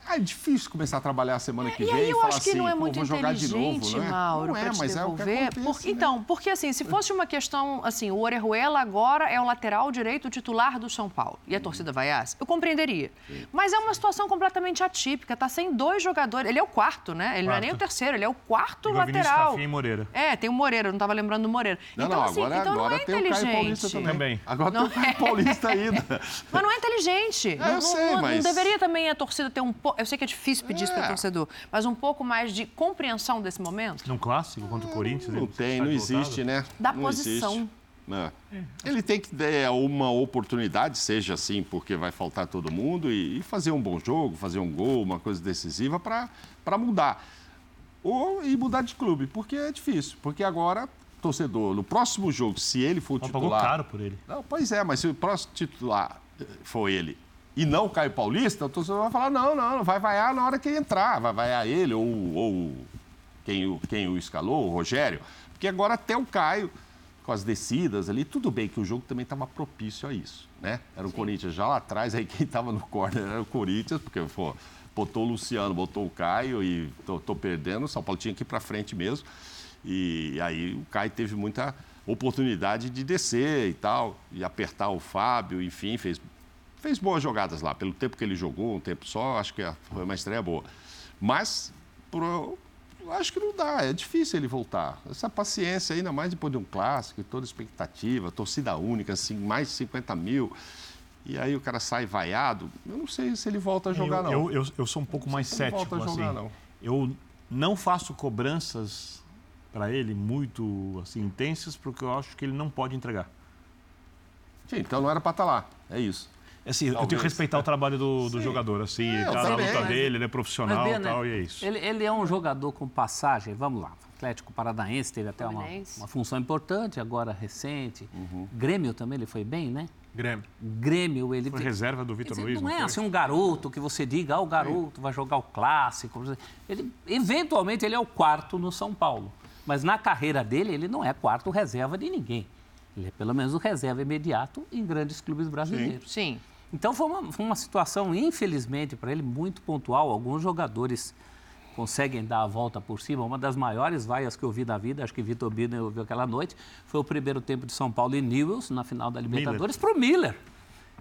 É difícil começar a trabalhar a semana que E vem aí e eu falar acho que assim, não é "Pô, muito vou jogar de novo, inteligente, não é? Mauro, não para é, te é que devolver. acontece, porque, né? Então, porque assim, se fosse uma questão, assim, o Orejuela agora é o lateral direito titular do São Paulo e a torcida vaiasse, eu compreenderia. Mas é uma situação completamente atípica, tá sem dois jogadores, ele é o quarto, né? Ele não é Quarto. nem o terceiro, ele é o quarto Igual Vinícius lateral. Rafinha e Moreira. É, tem o Moreira, eu não estava lembrando do Moreira. Não, então, não, assim, agora, então agora não é tem o Caio Paulista inteligente. também. Também. Agora Não tem o Caio é. Paulista ainda. Mas não é inteligente. É, não, eu não- sei, não- mas- não deveria também a torcida ter um pouco. Eu sei que é difícil pedir isso para o É. torcedor, mas um pouco mais de compreensão desse momento? Num clássico contra o Corinthians. Não tem, não existe, né? Da Não posição. existe. É. Ele tem que ter uma oportunidade, seja assim, porque vai faltar todo mundo, e, e fazer um bom jogo, fazer um gol, uma coisa decisiva para mudar. Ou e mudar de clube, porque é difícil. Porque agora, torcedor, no próximo jogo, se ele for Mas pagou titular. caro por ele. Não, pois é, mas se o próximo titular eh, for ele e não o Caio Paulista, o torcedor vai falar: não, não, não vai vaiar na hora que ele entrar, vai vaiar ele ou, ou quem, o, quem o escalou, o Rogério. Porque agora até o Caio com as descidas ali, tudo bem que o jogo também estava propício a isso, né? Era o Sim. Corinthians já lá atrás, aí quem estava no corner era o Corinthians, porque pô, botou o Luciano, botou o Caio e tô, tô perdendo, o São Paulo tinha que ir para frente mesmo. E aí o Caio teve muita oportunidade de descer e tal, e apertar o Fábio, enfim, fez, fez boas jogadas lá. Pelo tempo que ele jogou, um tempo só, acho que foi uma estreia boa. Mas, por, acho que não dá, é difícil ele voltar. Essa paciência, ainda mais depois de um clássico, toda expectativa, torcida única, assim, mais de 50 mil. E aí o cara sai vaiado, eu não sei se ele volta a jogar, eu, não. Eu, eu, eu, sou um pouco mais cético, assim. Jogar, não. Eu não faço cobranças para ele muito assim, intensas, porque eu acho que ele não pode entregar. Sim, então não era para estar tá lá, é isso. É assim, eu tenho que respeitar o trabalho do, do jogador, assim, é, tá na luta dele, ele é profissional e tal, e é isso. Ele, ele, é um jogador com passagem, vamos lá, Atlético Paranaense teve até uma, uma, função importante, agora recente. Uhum. Grêmio também, ele foi bem, né? Grêmio. Grêmio, ele... Foi reserva do Vitor Luiz, Não, não é assim um garoto que você diga, ah, o garoto Sim. vai jogar o clássico. Ele, eventualmente, ele é o quarto no São Paulo. Mas na carreira dele, ele não é quarto reserva de ninguém. Ele é pelo menos o reserva imediato em grandes clubes brasileiros. Sim. Sim. Então foi uma, foi uma situação, infelizmente, para ele muito pontual. Alguns jogadores conseguem dar a volta por cima. Uma das maiores vaias que eu vi da vida, acho que Vitor Birner ouviu aquela noite, foi o primeiro tempo de São Paulo e Newells na final da Libertadores para o Miller.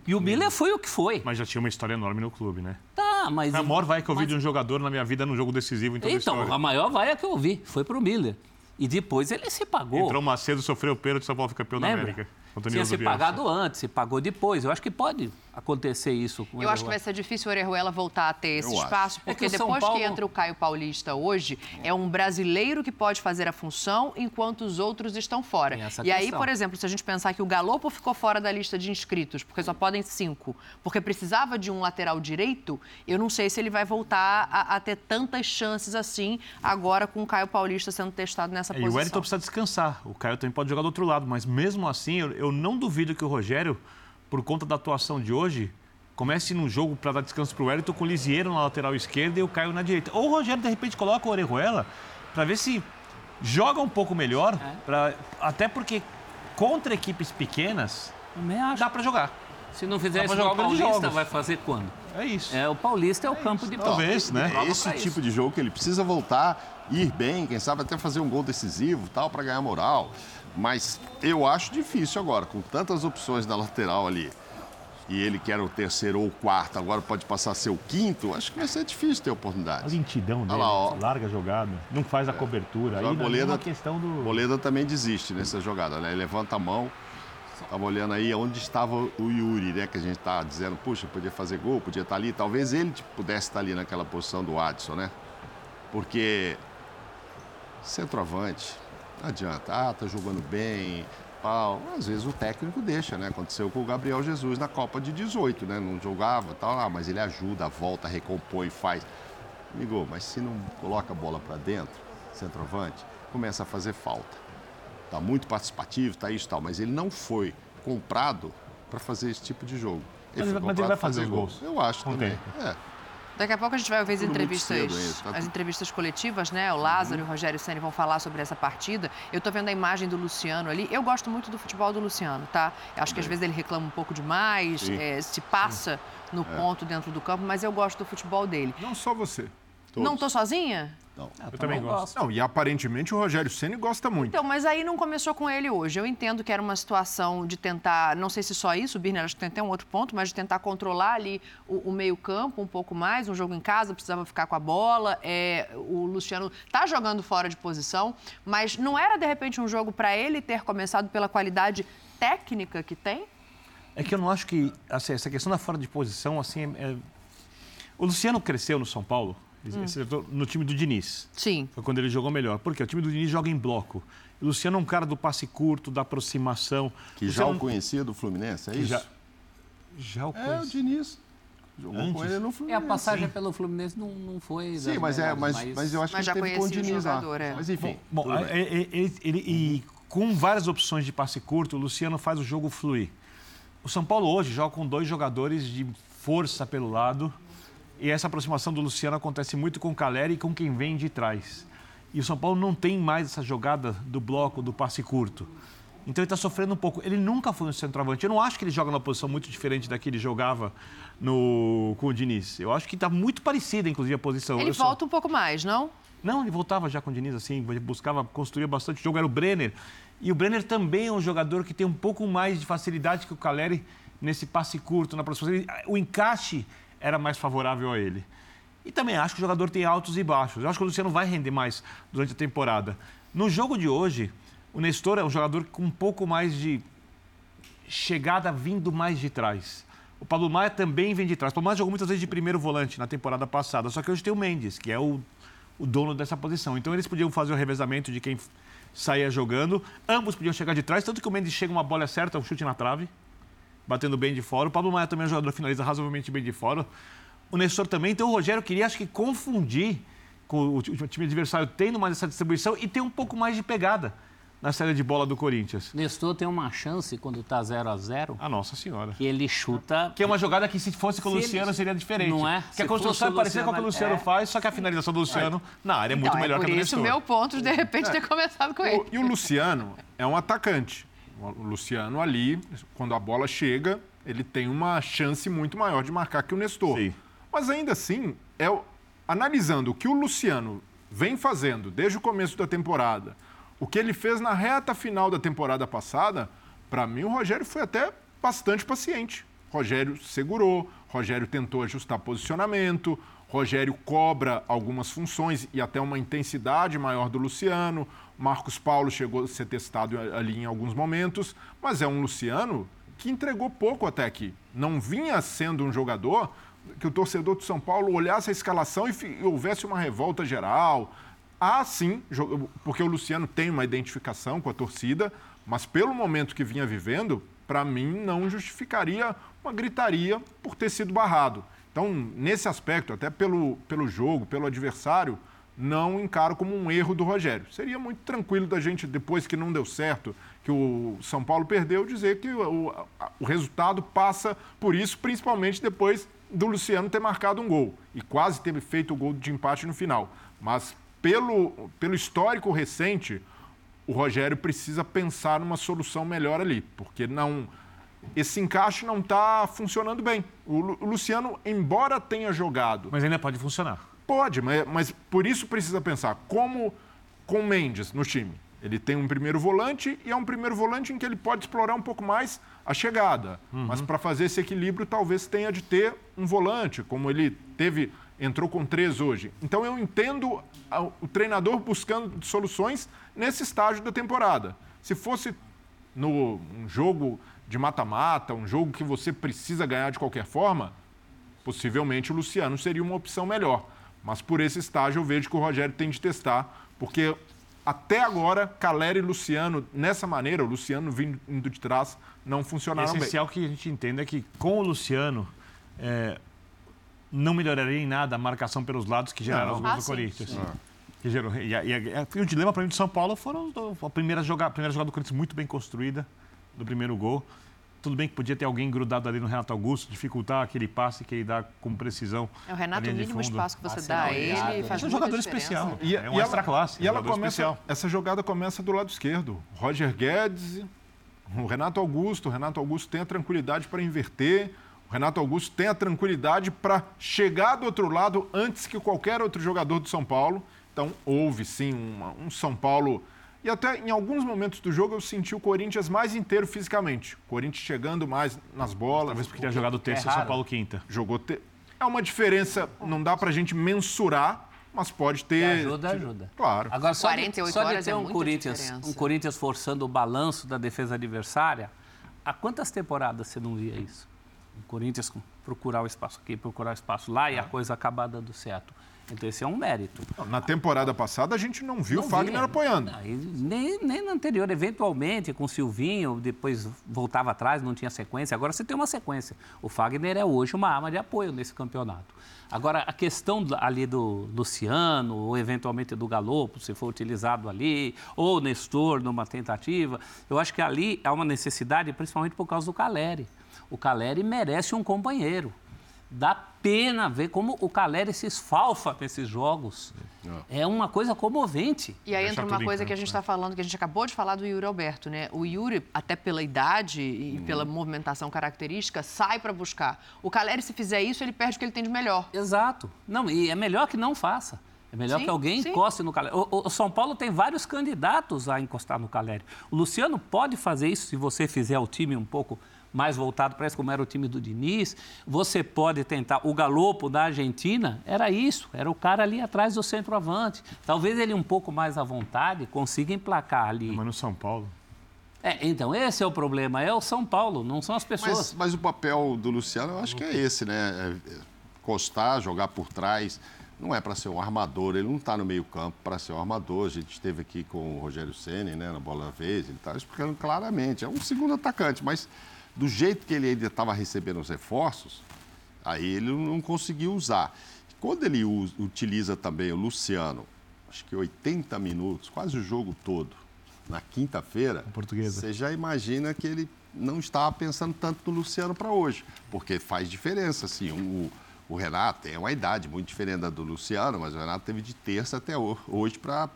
E o Miller foi o que foi. Mas já tinha uma história enorme no clube, né? Tá, mas. A maior vaia que eu vi mas... de um jogador na minha vida num jogo decisivo em toda Então, a, a maior vaia que eu vi foi para o Miller. E depois ele se pagou. Entrou Macedo, sofreu o pênalti, São Paulo fica campeão Lembra? da América. Tinha se pagado antes, se pagou depois. Eu acho que pode acontecer isso com Eu acho que vai ser difícil o Orejuela voltar a ter esse Eu espaço, acho. porque é que depois Paulo... que entra o Caio Paulista hoje, é um brasileiro que pode fazer a função enquanto os outros estão fora. E questão. aí, por exemplo, se a gente pensar que o Galopo ficou fora da lista de inscritos, porque só podem cinco, porque precisava de um lateral direito, eu não sei se ele vai voltar a, a ter tantas chances assim agora com o Caio Paulista sendo testado nessa é, posição. E o Wellington precisa descansar. O Caio também pode jogar do outro lado, mas mesmo assim, eu, eu não duvido que o Rogério por conta da atuação de hoje, comece num jogo para dar descanso para o Wellington com o Lisieiro na lateral esquerda e o Caio na direita. Ou o Rogério, de repente, coloca o Orejuela para ver se joga um pouco melhor, é. pra, até porque contra equipes pequenas dá para jogar. Se não fizer isso o Paulista, vai fazer quando? É isso. É, o Paulista é o é campo isso. de. Talvez, né? É esse tipo isso. de jogo que ele precisa voltar, ir bem, quem sabe até fazer um gol decisivo tal, para ganhar moral. Mas eu acho difícil agora, com tantas opções na lateral ali. E ele que era o terceiro ou o quarto, agora pode passar a ser o quinto, acho que vai ser difícil ter oportunidade. A lentidão dele, lá, larga a jogada, não faz a é. cobertura. Aí Boleda, é questão do... Boleda também desiste nessa jogada, né? Ele levanta a mão, estava olhando aí onde estava o Yuri, né? Que a gente está dizendo, puxa, podia fazer gol, podia estar tá ali. Talvez ele pudesse estar tá ali naquela posição do Adson, né? Porque centroavante, não adianta. Ah, tá jogando bem. Tal. Às vezes o técnico deixa, né? Aconteceu com o Gabriel Jesus na Copa de 18, né? Não jogava, tal, ah, mas ele ajuda, volta, recompõe, faz. Amigo, mas se não coloca a bola para dentro, centroavante, começa a fazer falta. Tá muito participativo, tá isso tal, mas ele não foi comprado para fazer esse tipo de jogo. Ele mas, mas ele vai fazer, fazer gols. Eu acho também. É. Daqui a pouco a gente vai ver as entrevistas, tá as entrevistas coletivas, né? O Lázaro uhum. e o Rogério Senna vão falar sobre essa partida. Eu estou vendo a imagem do Luciano ali. Eu gosto muito do futebol do Luciano, tá? Acho que às vezes ele reclama um pouco demais, é, se passa no é. ponto dentro do campo, mas eu gosto do futebol dele. Não só você. Todos. Não estou sozinha? Não. Eu, eu também gosto. Não, e aparentemente o Rogério Ceni gosta muito. Então, mas aí não começou com ele hoje. Eu entendo que era uma situação de tentar, não sei se só isso, Birner acho que tem até um outro ponto, mas de tentar controlar ali o, o meio-campo um pouco mais, um jogo em casa, precisava ficar com a bola. É, o Luciano está jogando fora de posição, mas não era de repente um jogo para ele ter começado pela qualidade técnica que tem? É que eu não acho que assim, essa questão da fora de posição, assim, é... o Luciano cresceu no São Paulo Hum. No time do Diniz. Sim. Foi quando ele jogou melhor. Por quê? O time do Diniz joga em bloco. O Luciano é um cara do passe curto, da aproximação. Que já o conhecia do Fluminense, é isso? Já, já o conhecia. É, o Diniz. Jogou Antes. com ele no Fluminense. É, a passagem sim. pelo Fluminense não, não foi. Sim, mas, é, mas, mas, mas eu acho mas que ele teve com o Diniz jogador, lá. É. Mas enfim. Bom, bom ele, ele, ele, e com várias opções de passe curto, o Luciano faz o jogo fluir. O São Paulo hoje joga com dois jogadores de força pelo lado e essa aproximação do Luciano acontece muito com o Caleri e com quem vem de trás. E o São Paulo não tem mais essa jogada do bloco, do passe curto. Então ele está sofrendo um pouco. Ele nunca foi um centroavante. Eu não acho que ele joga numa posição muito diferente da que ele jogava no, com o Diniz. Eu acho que está muito parecida, inclusive, a posição. Ele Eu volta um pouco mais, não? Não, ele voltava já com o Diniz, assim, buscava construir bastante jogo. Era o Brenner. E o Brenner também é um jogador que tem um pouco mais de facilidade que o Caleri nesse passe curto, na aproximação. O encaixe era mais favorável a ele. E também acho que o jogador tem altos e baixos. Eu acho que o Luciano vai render mais durante a temporada. No jogo de hoje, o Nestor é um jogador com um pouco mais de chegada vindo mais de trás. O Pablo Maia também vem de trás. O Pablo Maia jogou muitas vezes de primeiro volante na temporada passada, só que hoje tem o Mendes, que é o, o dono dessa posição. Então eles podiam fazer o revezamento de quem saía jogando. Ambos podiam chegar de trás, tanto que o Mendes chega uma bola certa, um chute na trave, batendo bem de fora. O Pablo Maia também é um jogador que finaliza razoavelmente bem de fora. O Nestor também. Então o Rogério queria, acho que, confundir com o time adversário tendo mais essa distribuição e ter um pouco mais de pegada na saída de bola do Corinthians. Nestor tem uma chance quando está 0 a 0 Ah, nossa senhora. que ele chuta. Que é uma jogada que se fosse com o Se Luciano ele- seria diferente. Não é? Que a construção é parecida com o que o Luciano, é. faz, só que a finalização do Luciano na área é muito então, melhor é por que a do isso Nestor. o meu ponto de, de repente, ter começado com ele. O- e o Luciano é um atacante. O Luciano ali, quando a bola chega, ele tem uma chance muito maior de marcar que o Nestor. Sim. Mas ainda assim, é analisando o que o Luciano vem fazendo desde o começo da temporada, o que ele fez na reta final da temporada passada, para mim o Rogério foi até bastante paciente. Rogério segurou, Rogério tentou ajustar posicionamento, Rogério cobra algumas funções e até uma intensidade maior do Luciano. Marcos Paulo chegou a ser testado ali em alguns momentos, mas é um Luciano que entregou pouco até aqui. Não vinha sendo um jogador que o torcedor de São Paulo olhasse a escalação e, e houvesse uma revolta geral. Há sim, jo- porque o Luciano tem uma identificação com a torcida, mas pelo momento que vinha vivendo, para mim não justificaria uma gritaria por ter sido barrado. Então, nesse aspecto, até pelo, pelo jogo, pelo adversário, não encaro como um erro do Rogério. Seria muito tranquilo da gente, depois que não deu certo, que o São Paulo perdeu, dizer que o, o resultado passa por isso, principalmente depois do Luciano ter marcado um gol e quase ter feito o gol de empate no final. Mas pelo, pelo histórico recente, o Rogério precisa pensar numa solução melhor ali, porque não esse encaixe não está funcionando bem. O, o Luciano, embora tenha jogado Mas ainda pode funcionar. Pode, mas, mas por isso precisa pensar como com o Mendes no time. Ele tem um primeiro volante e é um primeiro volante em que ele pode explorar um pouco mais a chegada. Mas para fazer esse equilíbrio, talvez tenha de ter um volante, como ele teve, entrou com três hoje. Então eu entendo o treinador buscando soluções nesse estágio da temporada. Se fosse no um jogo de mata-mata, um jogo que você precisa ganhar de qualquer forma, possivelmente o Luciano seria uma opção melhor. Mas por esse estágio eu vejo que o Rogério tem de testar, porque até agora, Caleri e Luciano, nessa maneira, o Luciano vindo indo de trás, não É funcionaram bem. essencial que a gente entenda que com o Luciano é, não melhoraria em nada a marcação pelos lados que geraram Não. os gols Ah, do sim. Corinthians. Que gerou, e, e e o dilema para mim de São Paulo foram a primeira jogada, a primeira jogada do Corinthians muito bem construída do primeiro gol. Tudo bem que podia ter alguém grudado ali no Renato Augusto, dificultar aquele passe que ele dá com precisão. É o Renato, na o mínimo fundo. espaço que você Passe dá a ele faz Mas é um jogador especial. E, É um e extra classe, E ela começa, especial. essa jogada começa do lado esquerdo. Roger Guedes, o Renato Augusto. O Renato Augusto tem a tranquilidade para inverter. O Renato Augusto tem a tranquilidade para chegar do outro lado antes que qualquer outro jogador do São Paulo. Então, houve sim uma- um São Paulo. E até em alguns momentos do jogo eu senti o Corinthians mais inteiro fisicamente. O Corinthians chegando mais nas bolas. Talvez porque tenha jogado terça e o raro. São Paulo quinta. Jogou. te- É uma diferença, não dá pra gente mensurar, mas pode ter. Ajuda, ajuda. Claro. Agora, só de, 48 só de horas ter é um Corinthians, diferença. um Corinthians forçando o balanço da defesa adversária, há quantas temporadas você não via isso? O Corinthians procurar o espaço aqui, procurar o espaço lá e É. a coisa acabar dando certo. Então, esse é um mérito. Na temporada passada a gente não viu Não o Fagner via. apoiando. Não, nem, nem no anterior, eventualmente, com o Silvinho, depois voltava atrás, não tinha sequência. Agora você tem uma sequência. O Fagner é hoje uma arma de apoio nesse campeonato. Agora, a questão ali do Luciano, ou eventualmente do Galopo, se for utilizado ali, ou Nestor numa tentativa, eu acho que ali há uma necessidade, principalmente por causa do Caleri. O Caleri merece um companheiro. Dá pena ver como o Caleri se esfalfa nesses jogos. É uma coisa comovente. E aí entra uma coisa que a campo, gente né? está falando, que a gente acabou de falar do Yuri Alberto, né? O Yuri, até pela idade e Uhum. pela movimentação característica, sai para buscar. O Caleri, se fizer isso, ele perde o que ele tem de melhor. Exato. Não, e é melhor que não faça. É melhor Sim, que alguém sim. encoste no Caleri. O, o- o São Paulo tem vários candidatos a encostar no Caleri. O Luciano pode fazer isso se você fizer o time um pouco mais voltado para isso, como era o time do Diniz. Você pode tentar. O Galopo da Argentina era isso, era o cara ali atrás do centroavante. Talvez ele um pouco mais à vontade consiga emplacar ali. Mas no São Paulo. É, então, esse é o problema. É o São Paulo, não são as pessoas. Mas, mas o papel do Luciano, eu acho que é esse, né? É, é, Encostar, jogar por trás. Não é para ser um armador, ele não está no meio-campo para ser um armador. A gente esteve aqui com o Rogério Ceni, né, na bola da vez, ele estava explicando claramente. É um segundo atacante, mas do jeito que ele ainda estava recebendo os reforços, aí ele não conseguiu usar. Quando ele usa- utiliza também o Luciano, acho que 80 minutos, quase o jogo todo, na quinta-feira, você já imagina que ele não estava pensando tanto no Luciano para hoje, porque faz diferença, assim, o, o Renato tem uma idade muito diferente da do Luciano, mas o Renato teve de terça até ho- hoje para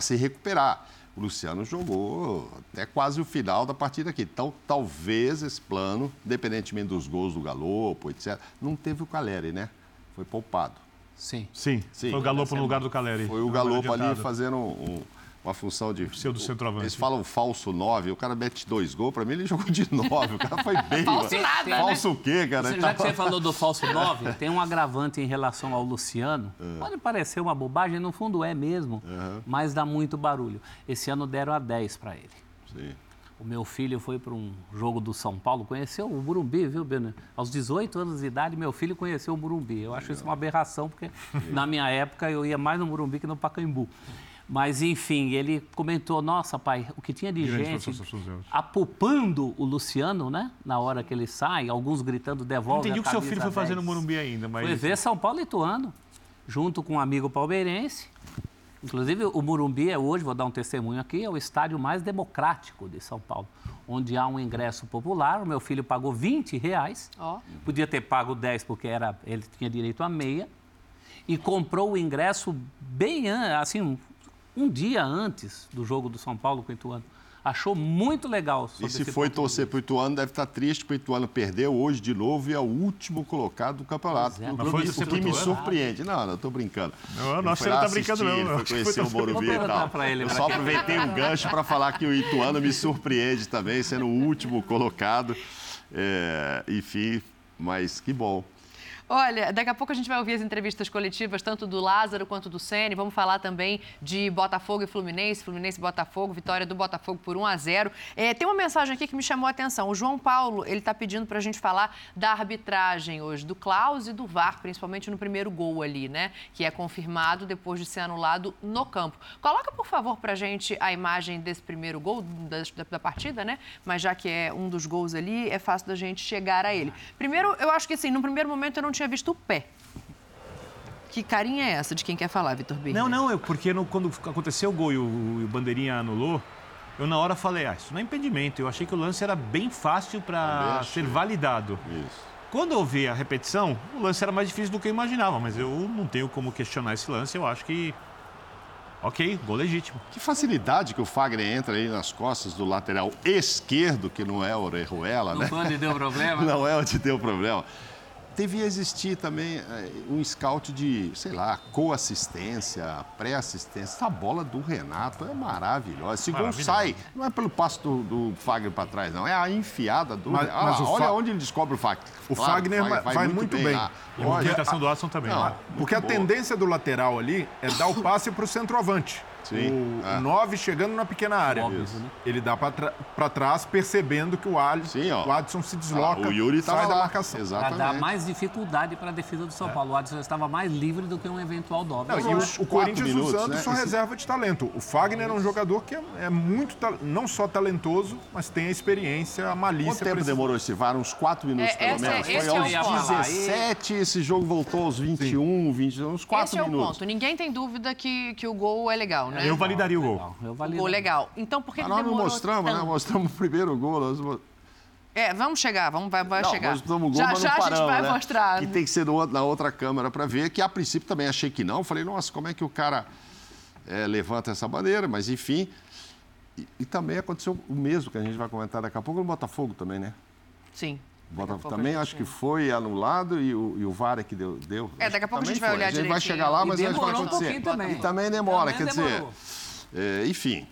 se recuperar. O Luciano jogou até quase o final da partida aqui. Então, talvez esse plano, independentemente dos gols do Galopo, etc., não teve o Caleri, né? Foi poupado. Sim. Sim, Sim. foi o Galopo no lugar do Caleri. Foi o Galopo ali fazendo um- uma função de. Pseudo centroavante. Eles falam falso 9, o cara mete dois gols. Pra mim, ele jogou de 9. O cara foi bem. Falso mano. nada, né? Falso o quê, cara? Você, já que você falou do falso 9, tem um agravante em relação ao Luciano. É. Pode parecer uma bobagem, no fundo é mesmo, mas dá muito barulho. Esse ano deram a 10 para ele. Sim. O meu filho foi para um jogo do São Paulo, conheceu o Burumbi, viu, Beno? Aos 18 anos de idade, meu filho conheceu o Burumbi. Eu acho isso uma aberração, porque na minha época eu ia mais no Burumbi que no Pacaembu. Mas, enfim, ele comentou, nossa, pai, o que tinha de Grande gente apupando o Luciano, né? Na hora que ele sai, alguns gritando, Não devolve entendi a o que seu filho foi fazer 10. no Morumbi ainda, mas. Foi ver São Paulo e Ituano, junto com um amigo palmeirense. Inclusive, o Morumbi é hoje, vou dar um testemunho aqui, é o estádio mais democrático de São Paulo, onde há um ingresso popular. O meu filho pagou 20 reais, Ó. podia ter pago 10 porque era, ele tinha direito a meia, e comprou o ingresso bem, assim, um, um dia antes do jogo do São Paulo com o Ituano. Achou muito legal. E se foi torcer vista. pro Ituano, deve estar triste pro Ituano perdeu hoje de novo e é o último colocado do campeonato. É. O foi me- torcer o que me surpreende. Não, não, tô brincando. Não, eu não Ele acho foi que lá ele tá brincando, não. Ele Eu foi conhecer o Morumbi e tal. Ele, Eu só aproveitei o gancho para falar que o Ituano me surpreende também, sendo o último colocado. É, enfim, mas que bom. Olha, daqui a pouco a gente vai ouvir as entrevistas coletivas, tanto do Lázaro quanto do Ceni. Vamos falar também de Botafogo e Fluminense, Fluminense e Botafogo, vitória do Botafogo por 1 a 0. É, tem uma mensagem aqui que me chamou a atenção. O João Paulo, ele está pedindo para a gente falar da arbitragem hoje, do Klaus e do VAR, principalmente no primeiro gol ali, né? Que é confirmado depois de ser anulado no campo. Coloca, por favor, para a gente a imagem desse primeiro gol da, da- da partida, né? Mas já que é um dos gols ali, é fácil da gente chegar a ele. Primeiro, eu acho que assim, no primeiro momento eu não tinha visto o pé. Que carinha é essa de quem quer falar, Vitor Birner? Não, não, eu, porque no- quando aconteceu o gol e o, e o Bandeirinha anulou, eu na hora falei, ah, isso não é impedimento. Eu achei que o lance era bem fácil para achei. ser validado. Isso. Quando eu vi a repetição, o lance era mais difícil do que eu imaginava, mas eu não tenho como questionar esse lance. Eu acho que. Ok, gol legítimo. Que facilidade que o Fagner entra aí nas costas do lateral esquerdo, que não é o Orejuela, Não né? foi onde deu problema? Não é onde deu problema. Devia existir também eh, um scout de, sei lá, co-assistência, pré-assistência. Essa bola do Renato é maravilhosa. Esse gol sai, não é pelo passo do, do Fagner para trás, não. É a enfiada do Mas- mas Ah, o olha Fa- onde ele descobre o Fagner. O Fagner vai muito bem. lá. E a movimentação do Adson também. Não, né? Porque a Muito tendência do lateral ali é dar o passe para o centroavante. Sim, O, é. o 9 chegando na pequena área. Óbvio, né? Ele dá para trás, percebendo que o, Al, Sim, ó. o Adson se desloca, Ah, o Yuri sai estava da lá. marcação. Para Exatamente. dar mais dificuldade para a defesa do São Paulo. O Adson estava mais livre do que um eventual dobro. Não, e o, o Corinthians minutos, usando né? sua Esse- reserva de talento. O Fagner é um jogador que é, é muito, ta- não só talentoso, mas tem a experiência, a malícia. Quanto tempo demorou esse VAR? Uns 4 minutos, É, pelo essa é- menos. Foi é aos ponto. 17, esse jogo voltou aos 21, 20, uns 4 Esse é o minutos. ponto. Ninguém tem dúvida que, que o gol é legal, né? Eu validaria o gol. Eu O valido. gol legal. Então, por que Mas ele nós não mostramos, né? tanto? Mostramos o primeiro gol. nós É, vamos chegar, vamos, vai, vai Não, chegar. nós gol, já mas já não a gente paramos, vai né? mostrar. E tem que ser na outra câmera para ver, que a princípio também achei que não. Falei, nossa, como é que o cara é, levanta essa bandeira? Mas enfim. E, e também aconteceu o mesmo que a gente vai comentar daqui a pouco no Botafogo também, né? Sim. Botafogo pouco também acho que foi anulado e o, e o VAR é que deu. deu. É, daqui a pouco a gente vai olhar A gente vai direitinho. chegar lá, E mas acho que vai um acontecer. pouquinho também. E também demora, Também quer dizer. demorou. é, enfim.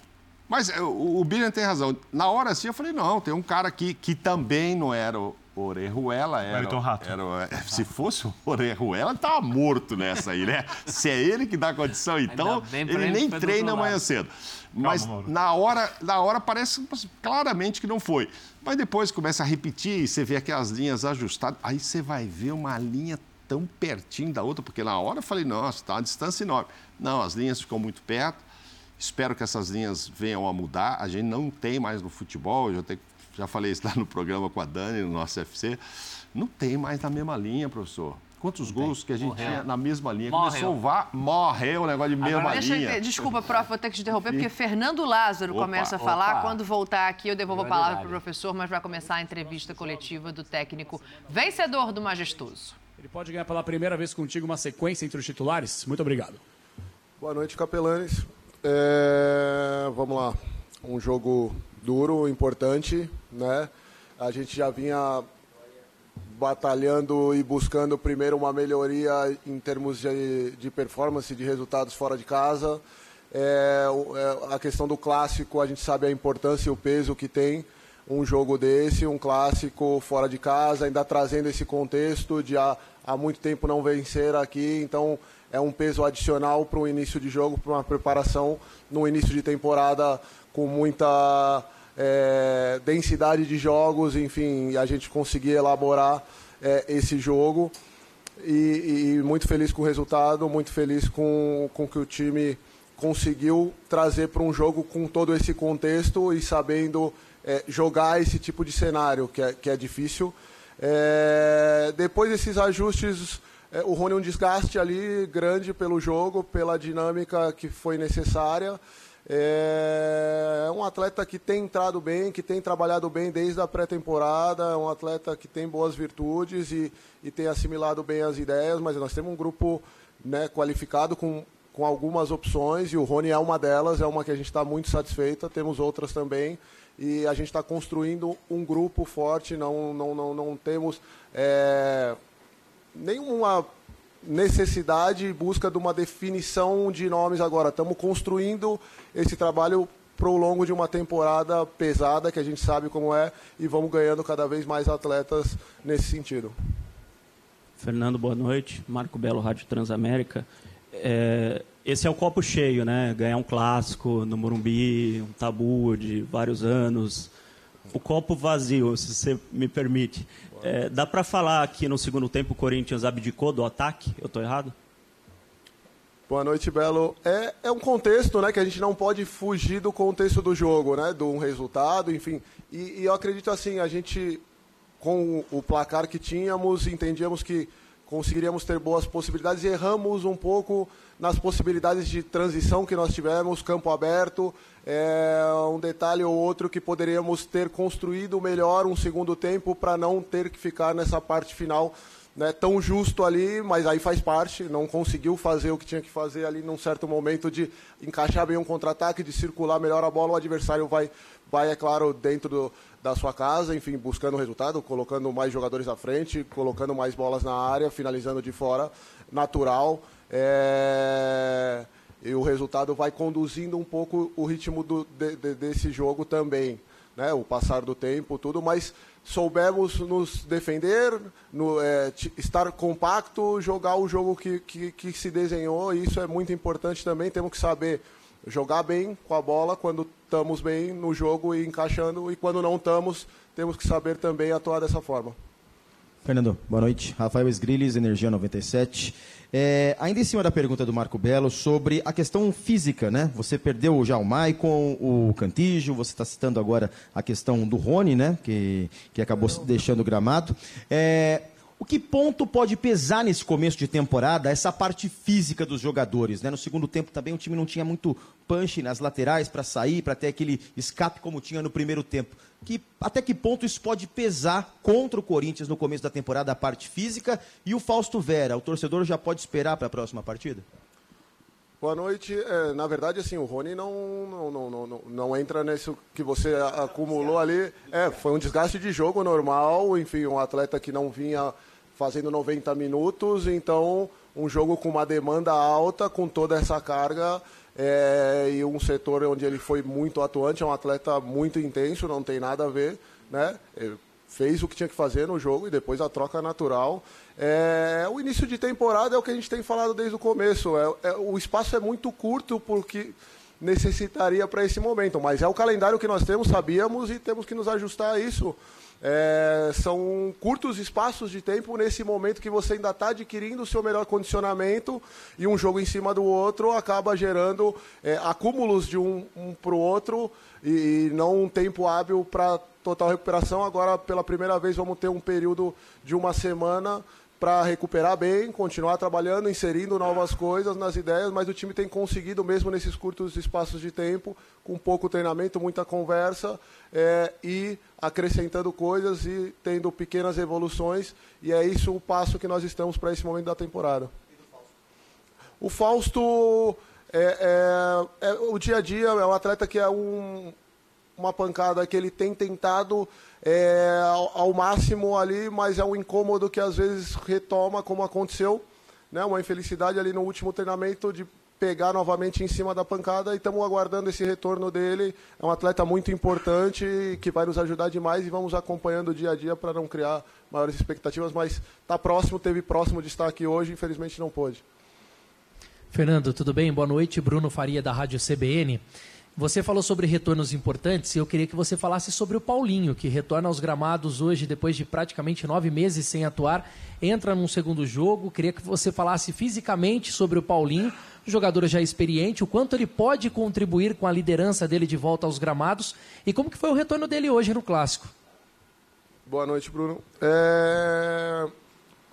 Mas é, o, o tem razão. Na hora assim, eu falei, não, tem um cara aqui que também não era o Orejuela, era. Wellington Rato. era o- é, se fosse o Orejuela, ele tava morto nessa aí, né? Se é ele que dá condição, então, ele ele nem treina amanhã cedo. Mas Mauro. na hora, na hora parece claramente que não foi. Mas depois começa a repetir e você vê aquelas linhas ajustadas. Aí você vai ver uma linha tão pertinho da outra, porque na hora eu falei, nossa, está uma distância enorme. Não, as linhas ficam muito perto. Espero que essas linhas venham a mudar. A gente não tem mais no futebol, já, já falei isso lá no programa com a Dani, no nosso FC. Não tem mais na mesma linha, professor. Quantos gols que a gente Morreu. tinha na mesma linha? Morreu. Começou o VAR, morreu o negócio de mesma Deixa eu linha. desculpa, prof, vou ter que te interromper, porque Fernando Lázaro Opa, começa a falar. opa. Quando voltar aqui, eu devolvo a palavra para o professor, mas vai começar a entrevista coletiva do técnico vencedor do Majestoso. Ele pode ganhar pela primeira vez contigo uma sequência entre os titulares? Muito obrigado. Boa noite, capelanes. É, vamos lá. Um jogo duro, importante, né? A gente já vinha batalhando e buscando primeiro uma melhoria em termos de, de performance, de resultados fora de casa. É, é, a questão do clássico, a gente sabe a importância e o peso que tem um jogo desse, um clássico fora de casa, ainda trazendo esse contexto de há, há muito tempo não vencer aqui, então é um peso adicional para o início de jogo, para uma preparação no início de temporada com muita é, densidade de jogos, enfim, a gente conseguir elaborar é, esse jogo e, e muito feliz com o resultado, muito feliz com com que o time conseguiu trazer para um jogo com todo esse contexto e sabendo é, jogar esse tipo de cenário, que é, que é difícil. É, depois desses ajustes, é, o Rony um desgaste ali grande pelo jogo, pela dinâmica que foi necessária. É um atleta que tem entrado bem, que tem trabalhado bem desde a pré-temporada, é um atleta que tem boas virtudes e, e tem assimilado bem as ideias, mas nós temos um grupo né, qualificado com, com algumas opções e o Rony é uma delas, é uma que a gente está muito satisfeita, temos outras também e a gente está construindo um grupo forte, não, não, não, não temos é, nenhuma necessidade e busca de uma definição de nomes agora. Estamos construindo esse trabalho para o longo de uma temporada pesada, que a gente sabe como é, e vamos ganhando cada vez mais atletas nesse sentido. Fernando, boa noite. Marco Belo, Rádio Transamérica. É, esse é o copo cheio, né? Ganhar um clássico no Morumbi, um tabu de vários anos. O copo vazio, se você me permite. É, dá para falar que no segundo tempo o Corinthians abdicou do ataque? Eu estou errado? Boa noite, Belo. É, é um contexto, né, que a gente não pode fugir do contexto do jogo, né, de um resultado, enfim. E, e eu acredito assim, a gente, com o placar que tínhamos, entendíamos que conseguiríamos ter boas possibilidades e erramos um pouco nas possibilidades de transição que nós tivemos, campo aberto, é, um detalhe ou outro que poderíamos ter construído melhor um segundo tempo para não ter que ficar nessa parte final né, tão justo ali, mas aí faz parte, não conseguiu fazer o que tinha que fazer ali num certo momento de encaixar bem um contra-ataque, de circular melhor a bola, o adversário vai, vai é claro, dentro do, da sua casa, enfim, buscando resultado, colocando mais jogadores à frente, colocando mais bolas na área, finalizando de fora, natural. É... E o resultado vai conduzindo um pouco o ritmo do, de, de, desse jogo também, né? o passar do tempo, tudo, mas soubemos nos defender, no, é, estar compacto, jogar o jogo que, que, que, se desenhou, e isso é muito importante também. Temos que saber jogar bem com a bola quando estamos bem no jogo e encaixando, e quando não estamos, temos que saber também atuar dessa forma. Fernando, boa noite. Rafael Esgrilles, Energia 97. É, ainda em cima da pergunta do Marco Belo sobre a questão física, né? Você perdeu já o Maicon, o Cantijo, você está citando agora a questão do Rony, né? Que, que acabou deixando o gramado. É, O que ponto pode pesar nesse começo de temporada essa parte física dos jogadores? Né? No segundo tempo também o time não tinha muito punch nas laterais para sair, para ter aquele escape como tinha no primeiro tempo. Que, até que ponto isso pode pesar contra o Corinthians no começo da temporada, a parte física? E o Fausto Vera, o torcedor já pode esperar para a próxima partida? Boa noite. É, na verdade, assim, o Rony não, não, não, não, não entra nisso que você acumulou ali. É, foi um desgaste de jogo normal, enfim, um atleta que não vinha fazendo 90 minutos, então um jogo com uma demanda alta, com toda essa carga é, e um setor onde ele foi muito atuante, é um atleta muito intenso, não tem nada a ver, né? Fez o que tinha que fazer no jogo e depois a troca natural. É, o início de temporada é o que a gente tem falado desde o começo. É, é o espaço é muito curto porque necessitaria para esse momento, mas é o calendário que nós temos, sabíamos e temos que nos ajustar a isso. É, são curtos espaços de tempo nesse momento que você ainda está adquirindo o seu melhor condicionamento e um jogo em cima do outro acaba gerando é, acúmulos de um, um para o outro e, e não um tempo hábil para total recuperação. Agora, pela primeira vez, vamos ter um período de uma semana para recuperar bem, continuar trabalhando, inserindo novas coisas nas ideias, mas o time tem conseguido, mesmo nesses curtos espaços de tempo, com pouco treinamento, muita conversa, é, e acrescentando coisas e tendo pequenas evoluções, e é isso o passo que nós estamos para esse momento da temporada. O Fausto é, é, é, o dia a dia, é um atleta que é um, uma pancada que ele tem tentado é, ao, ao, máximo ali, mas é um incômodo que às vezes retoma, como aconteceu, né? uma infelicidade ali no último treinamento de pegar novamente em cima da pancada e estamos aguardando esse retorno dele. É um atleta muito importante que vai nos ajudar demais e vamos acompanhando o dia a dia para não criar maiores expectativas, mas está próximo, teve próximo de estar aqui hoje, infelizmente não pôde. Fernando, tudo bem? Boa noite. Bruno Faria da Rádio CBN. Você falou sobre retornos importantes e eu queria que você falasse sobre o Paulinho, que retorna aos gramados hoje depois de praticamente nove meses sem atuar, entra num segundo jogo. Queria que você falasse fisicamente sobre o Paulinho, jogador já experiente, o quanto ele pode contribuir com a liderança dele de volta aos gramados e como que foi o retorno dele hoje no Clássico. Boa noite, Bruno. É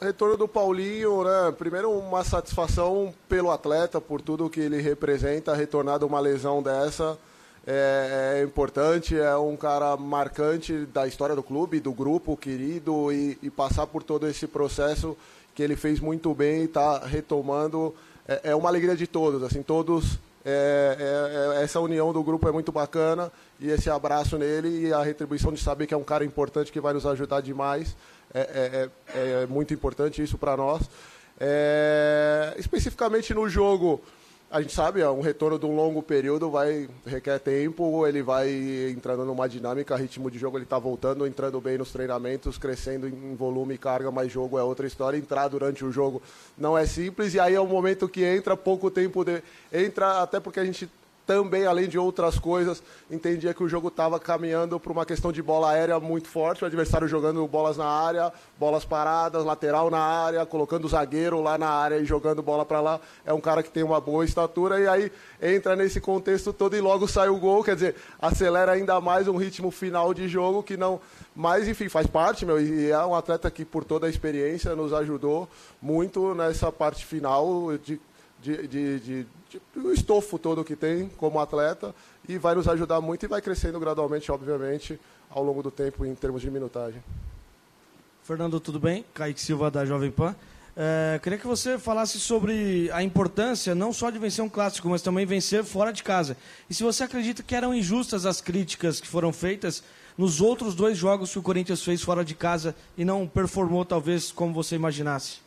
retorno do Paulinho, né? Primeiro, uma satisfação pelo atleta, por tudo que ele representa. Retornar de uma lesão dessa é, é, importante, é um cara marcante da história do clube, do grupo querido, e, e passar por todo esse processo que ele fez muito bem e está retomando. É, é, uma alegria de todos, assim, todos. É, é, é, essa união do grupo é muito bacana e esse abraço nele e a retribuição de saber que é um cara importante que vai nos ajudar demais é, é, é, é muito importante isso para nós. Especificamente no jogo, a gente sabe, um retorno de um longo período vai requer tempo, ele vai entrando numa dinâmica, ritmo de jogo ele está voltando, entrando bem nos treinamentos, crescendo em volume e carga, mas jogo é outra história. Entrar durante o jogo não é simples, e aí é o momento que entra, pouco tempo de. Entra, até porque a gente também, além de outras coisas, entendia que o jogo estava caminhando para uma questão de bola aérea muito forte, o adversário jogando bolas na área, bolas paradas, lateral na área, colocando o zagueiro lá na área e jogando bola para lá. É um cara que tem uma boa estatura e aí entra nesse contexto todo e logo sai o gol, quer dizer, acelera ainda mais um ritmo final de jogo que não. Mas, enfim, faz parte, meu, e é um atleta que, por toda a experiência, nos ajudou muito nessa parte final de de, de, de, de, o estofo todo que tem como atleta e vai nos ajudar muito e vai crescendo gradualmente, obviamente, ao longo do tempo em termos de minutagem. Fernando, tudo bem? Kaique Silva da Jovem Pan. É, queria que você falasse sobre a importância não só de vencer um clássico, mas também vencer fora de casa. E se você acredita que eram injustas as críticas que foram feitas nos outros dois jogos que o Corinthians fez fora de casa e não performou talvez como você imaginasse.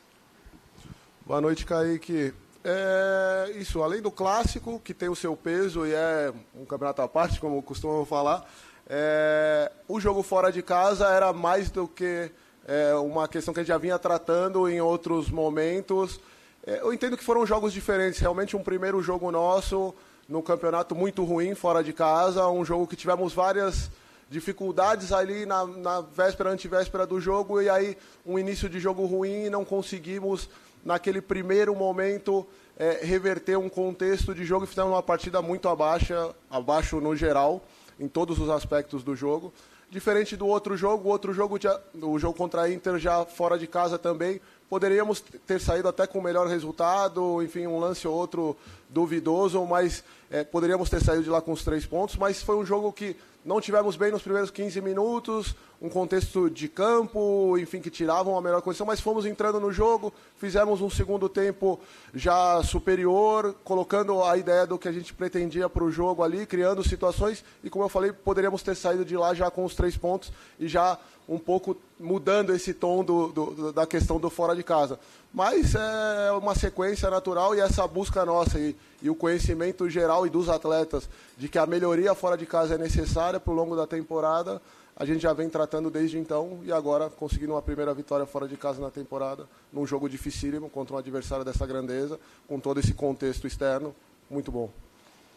Boa noite, Kaique. É, isso, além do clássico, que tem o seu peso e é um campeonato à parte, como costumam falar, é, o jogo fora de casa era mais do que é, uma questão que a gente já vinha tratando em outros momentos. É, eu entendo que foram jogos diferentes. Realmente, um primeiro jogo nosso no campeonato muito ruim fora de casa, um jogo que tivemos várias dificuldades ali na, na véspera, antivéspera do jogo, e aí um início de jogo ruim e não conseguimos naquele primeiro momento, é, reverter um contexto de jogo e fizemos uma partida muito abaixo, abaixo no geral, em todos os aspectos do jogo. diferente do outro jogo, o outro jogo, o jogo contra a Inter já fora de casa também, poderíamos ter saído até com o melhor resultado, enfim, um lance ou outro duvidoso, mas é, poderíamos ter saído de lá com os três pontos, mas foi um jogo que não tivemos bem nos primeiros 15 minutos, um contexto de campo, enfim, que tiravam a melhor condição, mas fomos entrando no jogo, fizemos um segundo tempo já superior, colocando a ideia do que a gente pretendia para o jogo ali, criando situações, e como eu falei, poderíamos ter saído de lá já com os três pontos e já um pouco mudando esse tom do, do, da questão do fora de casa. Mas é uma sequência natural e essa busca nossa e, e o conhecimento geral e dos atletas de que a melhoria fora de casa é necessária para o longo da temporada, a gente já vem tratando desde então e agora conseguindo uma primeira vitória fora de casa na temporada, num jogo dificílimo contra um adversário dessa grandeza, com todo esse contexto externo, muito bom.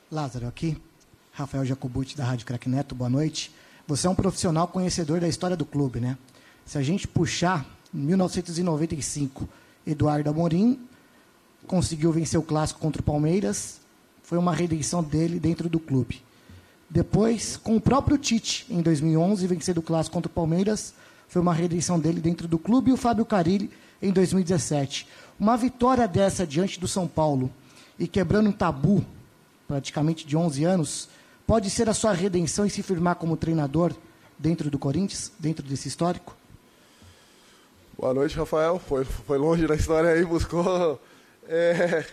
Lázaro, aqui, Rafael Jacobucci da Rádio Crack Neto, boa noite. Você é um profissional conhecedor da história do clube, né? Se a gente puxar, em 1995, Eduardo Amorim conseguiu vencer o clássico contra o Palmeiras, foi uma redenção dele dentro do clube. Depois, com o próprio Tite, em 2011, vencendo o clássico contra o Palmeiras, foi uma redenção dele dentro do clube, e o Fábio Carilli em 2017. Uma vitória dessa diante do São Paulo e quebrando um tabu, praticamente de 11 anos, pode ser a sua redenção e se firmar como treinador dentro do Corinthians, dentro desse histórico? Boa noite, Rafael. Foi, foi longe na história aí, buscou. É...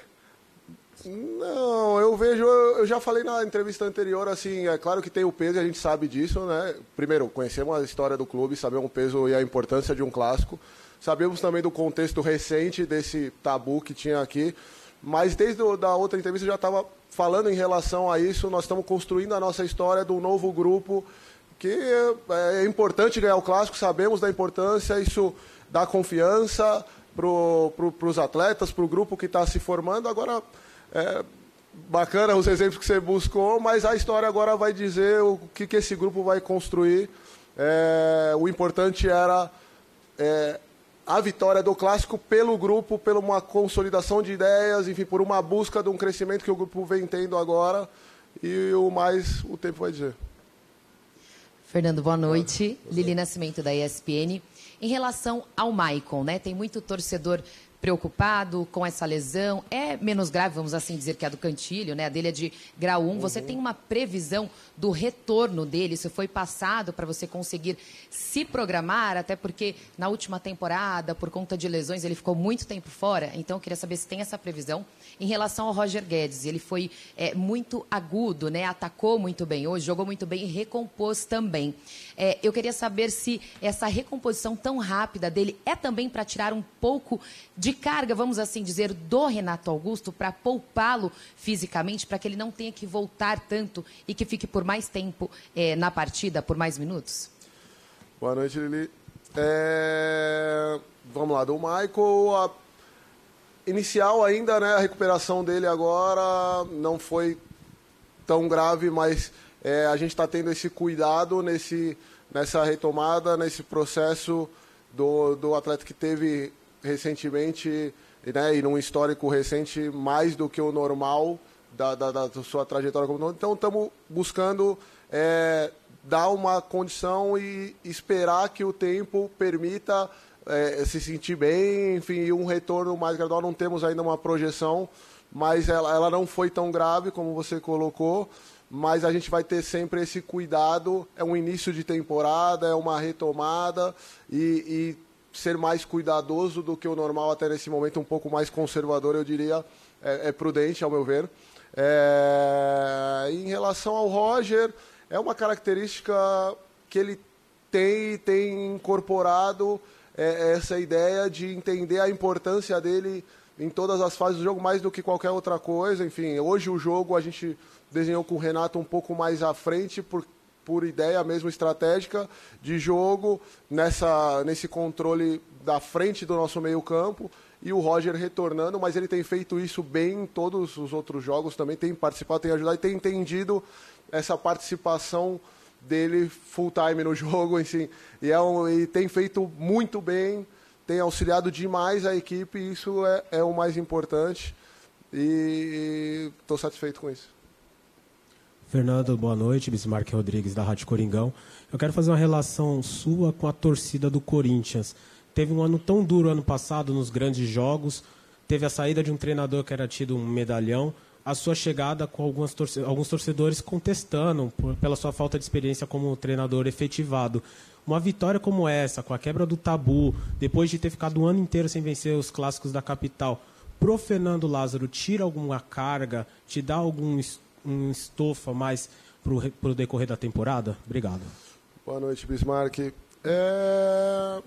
Não, eu vejo, eu já falei na entrevista anterior, assim, é claro que tem o peso, a gente sabe disso, né? Primeiro, conhecemos a história do clube, sabemos o peso e a importância de um clássico. Sabemos também do contexto recente desse tabu que tinha aqui. Mas desde a outra entrevista eu já estava falando em relação a isso, nós estamos construindo a nossa história do novo grupo, que é, é importante ganhar o clássico, sabemos da importância, isso dá confiança para pro, os atletas, para o grupo que está se formando. Agora, é, bacana os exemplos que você buscou, mas a história agora vai dizer o que, que esse grupo vai construir. É, o importante era é, a vitória do clássico pelo grupo, pela uma consolidação de ideias, enfim, por uma busca de um crescimento que o grupo vem tendo agora. E o mais o tempo vai dizer. Fernando, boa noite. Lili Nascimento da ESPN. Em relação ao Maicon, né? Tem muito torcedor preocupado com essa lesão. É menos grave, vamos assim dizer, que a do Cantilho, né? A dele é de grau 1. Uhum. Você tem uma previsão do retorno dele? Isso foi passado para você conseguir se programar? Até porque na última temporada, por conta de lesões, ele ficou muito tempo fora. Então, eu queria saber se tem essa previsão. Em relação ao Roger Guedes, ele foi é, muito agudo, né? Atacou muito bem hoje, jogou muito bem e recompôs também. É, eu queria saber se essa recomposição tão rápida dele é também para tirar um pouco de carga, vamos assim dizer, do Renato Augusto, para poupá-lo fisicamente, para que ele não tenha que voltar tanto e que fique por mais tempo é, na partida, por mais minutos? Boa noite, Lili. É... Vamos lá, do Michael. A inicial ainda, né? A recuperação dele agora não foi tão grave, mas é, a gente está tendo esse cuidado nesse, nessa retomada, nesse processo do, do atleta que teve recentemente, né, e num histórico recente, mais do que o normal da, da, da sua trajetória como Então, estamos buscando é, dar uma condição e esperar que o tempo permita é, se sentir bem, enfim, um retorno mais gradual. Não temos ainda uma projeção, mas ela, ela não foi tão grave como você colocou. Mas a gente vai ter sempre esse cuidado. É um início de temporada, é uma retomada e, e ser mais cuidadoso do que o normal até nesse momento, um pouco mais conservador, eu diria, é, é prudente, ao meu ver. É, em relação ao Roger, é uma característica que ele tem tem incorporado é, essa ideia de entender a importância dele em todas as fases do jogo, mais do que qualquer outra coisa. Enfim, hoje o jogo a gente desenhou com o Renato um pouco mais à frente, por, por ideia mesmo estratégica de jogo, nessa, nesse controle da frente do nosso meio-campo. E o Roger retornando, mas ele tem feito isso bem em todos os outros jogos também, tem participado, tem ajudado e tem entendido essa participação dele full time no jogo, e, é um, e tem feito muito bem, tem auxiliado demais a equipe, isso é, é o mais importante, e estou satisfeito com isso. Fernando, boa noite. Bismarck Rodrigues, da Rádio Coringão. Eu quero fazer uma relação sua com a torcida do Corinthians. Teve um ano tão duro ano passado nos grandes jogos, teve a saída de um treinador que era tido um medalhão, a sua chegada com torce alguns torcedores contestando por, pela sua falta de experiência como treinador efetivado. Uma vitória como essa, com a quebra do tabu, depois de ter ficado um ano inteiro sem vencer os clássicos da capital, pro Fernando Lázaro, tira alguma carga, te dá algum um estofa mais para o decorrer da temporada? Obrigado. Boa noite, Bismarck. É...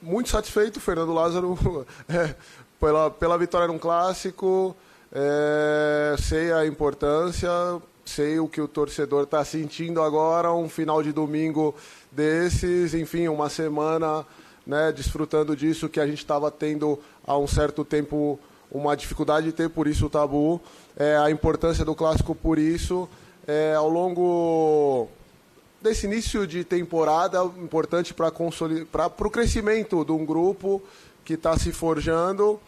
Muito satisfeito, Fernando Lázaro, é, pela, pela vitória num clássico. É... Sei a importância, sei o que o torcedor está sentindo agora, um final de domingo desses, enfim, uma semana né, desfrutando disso que a gente estava tendo há um certo tempo uma dificuldade de ter, por isso o tabu é, a importância do clássico por isso. É, ao longo desse início de temporada, importante para o crescimento de um grupo que está se forjando.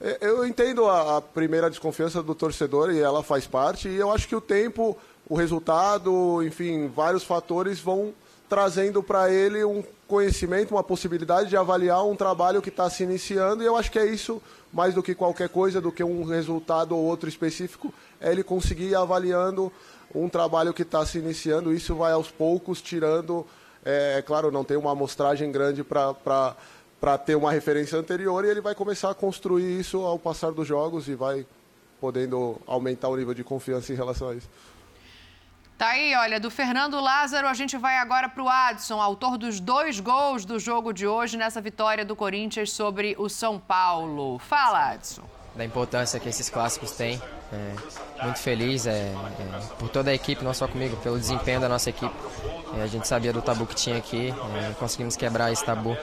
É, eu entendo a, a, primeira desconfiança do torcedor e ela faz parte, e eu acho que o tempo, o resultado, enfim, vários fatores vão trazendo para ele um conhecimento, uma possibilidade de avaliar um trabalho que está se iniciando, e eu acho que é isso mais do que qualquer coisa, do que um resultado ou outro específico, é ele conseguir ir avaliando um trabalho que está se iniciando. Isso vai aos poucos tirando, é, é claro, não tem uma amostragem grande para ter uma referência anterior, e ele vai começar a construir isso ao passar dos jogos e vai podendo aumentar o nível de confiança em relação a isso. Tá aí, olha, do Fernando Lázaro, a gente vai agora para o Adson, autor dos dois gols do jogo de hoje nessa vitória do Corinthians sobre o São Paulo. Fala, Adson. Da importância que esses clássicos têm. É, muito feliz é, é, por toda a equipe, não só comigo, pelo desempenho da nossa equipe. É, a gente sabia do tabu que tinha aqui, é, conseguimos quebrar esse tabu.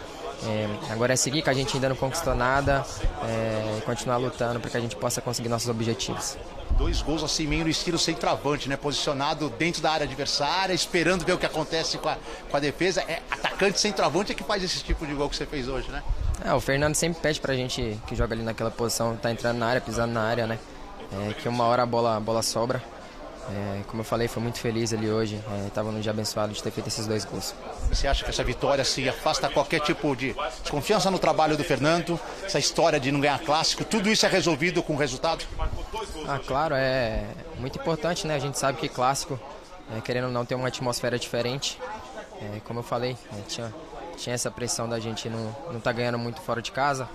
É, agora é seguir, que a gente ainda não conquistou nada, é, e continuar lutando para que a gente possa conseguir nossos objetivos dois gols assim meio no estilo centroavante, né? Posicionado dentro da área adversária, esperando ver o que acontece com a, com a defesa. É atacante centroavante é que faz esse tipo de gol que você fez hoje, né? É, o Fernando sempre pede pra gente que joga ali naquela posição, tá entrando na área, pisando na área, né? É, que uma hora a bola, a bola sobra. É, como eu falei, foi muito feliz ali hoje. Estava é, num dia abençoado de ter feito esses dois gols. Você acha que essa vitória se afasta qualquer tipo de confiança no trabalho do Fernando? Essa história de não ganhar clássico, tudo isso é resolvido com o resultado? Ah, claro, é muito importante, né? A gente sabe que clássico, é, querendo ou não, tem uma atmosfera diferente. É, como eu falei, é, tinha, tinha essa pressão da gente não estar tá ganhando muito fora de casa,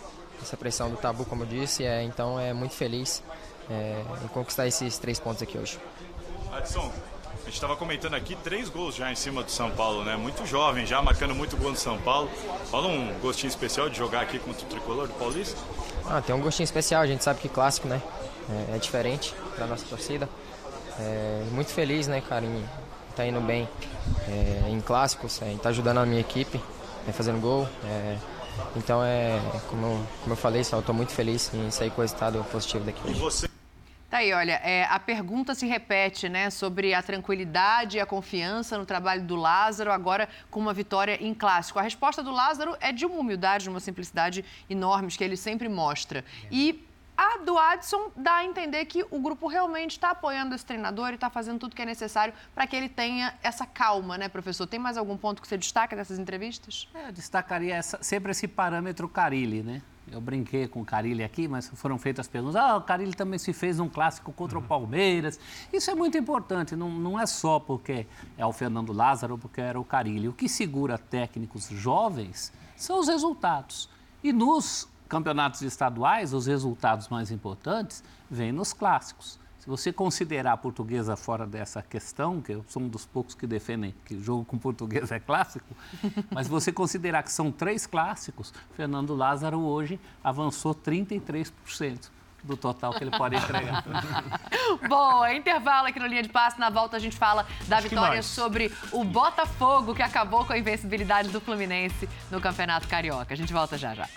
essa pressão do tabu, como eu disse, é, então é muito feliz é, em conquistar esses três pontos aqui hoje. Adson, a gente estava comentando aqui três gols já em cima do São Paulo, né? Muito jovem, já marcando muito gol no São Paulo. Fala um gostinho especial de jogar aqui contra o tricolor do Paulista? Ah, tem um gostinho especial, a gente sabe que clássico, né? É, é diferente para nossa torcida. É, muito feliz, né, cara, em estar tá indo bem é, em clássicos, é, em tá ajudando a minha equipe, é, fazendo gol. É, então, é, como, como eu falei, só estou muito feliz em sair com o resultado positivo daqui. E? Tá aí, olha, é, a pergunta se repete, né, sobre a tranquilidade e a confiança no trabalho do Lázaro, agora com uma vitória em clássico. A resposta do Lázaro é de uma humildade, de uma simplicidade enormes que ele sempre mostra. E a do Adson dá a entender que o grupo realmente está apoiando esse treinador e está fazendo tudo que é necessário para que ele tenha essa calma, né, professor? Tem mais algum ponto que você destaca dessas entrevistas? É, eu destacaria essa, sempre esse parâmetro Carilli, né? Eu brinquei com o Carilli aqui, mas foram feitas perguntas. Ah, o Carilli também se fez um clássico contra o uhum. Palmeiras. Isso é muito importante, não, não é só porque é o Fernando Lázaro, porque era o Carilli. O que segura técnicos jovens são os resultados. E nos campeonatos estaduais, os resultados mais importantes vêm nos clássicos. Se você considerar a portuguesa fora dessa questão, que eu sou um dos poucos que defendem que o jogo com português é clássico, mas você considerar que são três clássicos, Fernando Lázaro hoje avançou 33% do total que ele pode entregar. Boa, intervalo aqui no Linha de Passe. Na volta a gente fala da Acho vitória sobre o Botafogo, que acabou com a invencibilidade do Fluminense no Campeonato Carioca. A gente volta já já.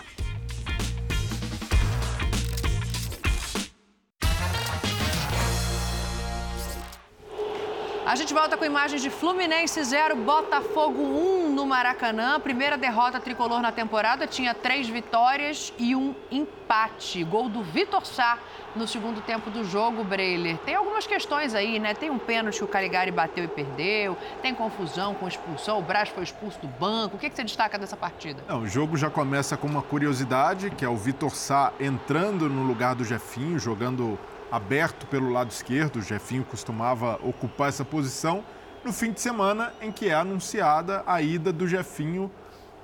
A gente volta com imagens de Fluminense 0, Botafogo 1 no Maracanã. Primeira derrota tricolor na temporada, tinha três vitórias e um empate. Gol do Vitor Sá no segundo tempo do jogo, Breiler. Tem algumas questões aí, né? Tem um pênalti que o Caligari bateu e perdeu, tem confusão com expulsão, o Braz foi expulso do banco. O que, que você destaca dessa partida? Não, o jogo já começa com uma curiosidade, que é o Vitor Sá entrando no lugar do Jefinho, jogando aberto pelo lado esquerdo. O Jefinho costumava ocupar essa posição no fim de semana em que é anunciada a ida do Jefinho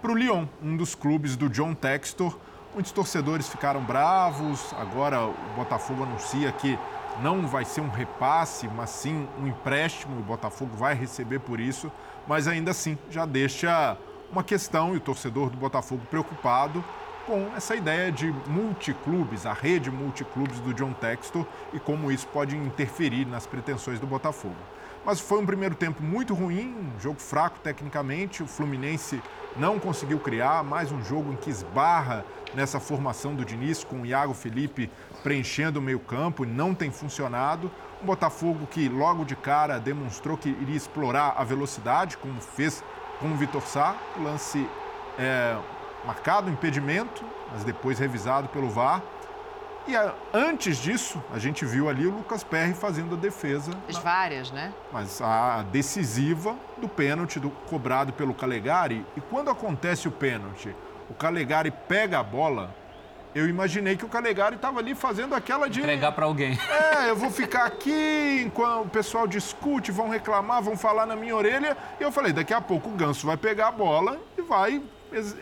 para o Lyon, um dos clubes do John Textor. Muitos torcedores ficaram bravos. Agora o Botafogo anuncia que não vai ser um repasse, mas sim um empréstimo. O Botafogo vai receber por isso, mas ainda assim já deixa uma questão e o torcedor do Botafogo preocupado com essa ideia de multiclubes, a rede multiclubes do John Textor e como isso pode interferir nas pretensões do Botafogo. Mas foi um primeiro tempo muito ruim, um jogo fraco tecnicamente. O Fluminense não conseguiu criar, mais um jogo em que esbarra nessa formação do Diniz, com o Iago Felipe preenchendo o meio-campo e não tem funcionado. Um Botafogo que logo de cara demonstrou que iria explorar a velocidade, como fez com o Vitor Sá. Lance é, marcado, impedimento, mas depois revisado pelo VAR. E a, antes disso, a gente viu ali o Lucas Perry fazendo a defesa. As várias, né? Mas a decisiva do pênalti do, cobrado pelo Calegari. E quando acontece o pênalti, o Calegari pega a bola, eu imaginei que o Calegari estava ali fazendo aquela de. Entregar para alguém. É, eu vou ficar aqui enquanto o pessoal discute, vão reclamar, vão falar na minha orelha. E eu falei: daqui a pouco o Ganso vai pegar a bola e vai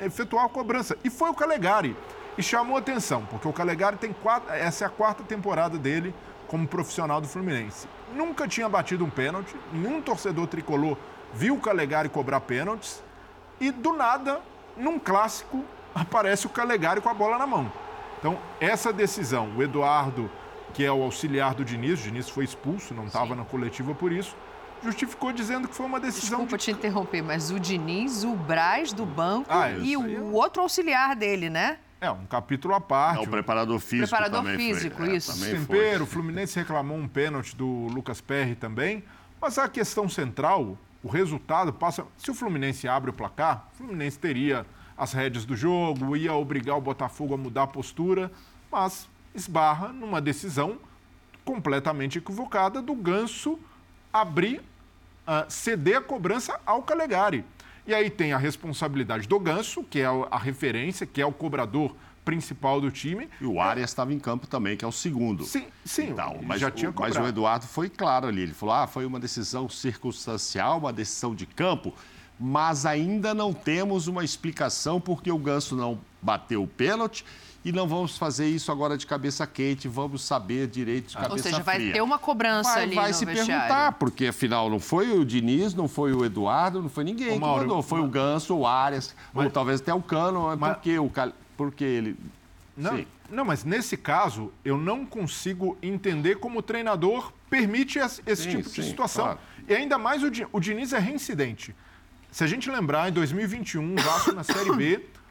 efetuar a cobrança. E foi o Calegari. E chamou atenção, porque o Calegari tem quatro. Essa é a quarta temporada dele como profissional do Fluminense. Nunca tinha batido um pênalti, nenhum torcedor tricolor viu o Calegari cobrar pênaltis. E do nada, num clássico, aparece o Calegari com a bola na mão. Então, essa decisão, o Eduardo, que é o auxiliar do Diniz, o Diniz foi expulso, não estava na coletiva por isso, justificou dizendo que foi uma decisão. Desculpa de... te interromper, mas o Diniz, o Braz do banco ah, e o é... outro auxiliar dele, né? É, um capítulo à parte. É, o preparador físico. Preparador também físico, foi. isso. É, Tempero, o Fluminense reclamou um pênalti do Lucas Perry também. Mas a questão central, o resultado passa. Se o Fluminense abre o placar, o Fluminense teria as rédeas do jogo, ia obrigar o Botafogo a mudar a postura, mas esbarra numa decisão completamente equivocada do Ganso abrir, uh, ceder a cobrança ao Calegari. E aí tem a responsabilidade do Ganso, que é a referência, que é o cobrador principal do time. E o Arias estava em campo também, que é o segundo. Sim, sim. Então, mas, já tinha o, mas o Eduardo foi claro ali. Ele falou: ah, foi uma decisão circunstancial, uma decisão de campo, mas ainda não temos uma explicação porque o Ganso não bateu o pênalti e não vamos fazer isso agora de cabeça quente, vamos saber direito de cabeça fria. Ou seja, vai ter uma cobrança vai, ali Vai no se vestiário. perguntar, porque afinal não foi o Diniz, não foi o Eduardo, não foi ninguém Ô, Mauro, que mandou. Foi mas... o Ganso, o Arias, mas... ou talvez até o Cano, mas... porque, o Cal... porque ele... Não, Sim. não, mas nesse caso, eu não consigo entender como o treinador permite esse, sim, tipo sim, de situação. Claro. E ainda mais o, o Diniz é reincidente. Se a gente lembrar, em 2021, o Vasco na Série B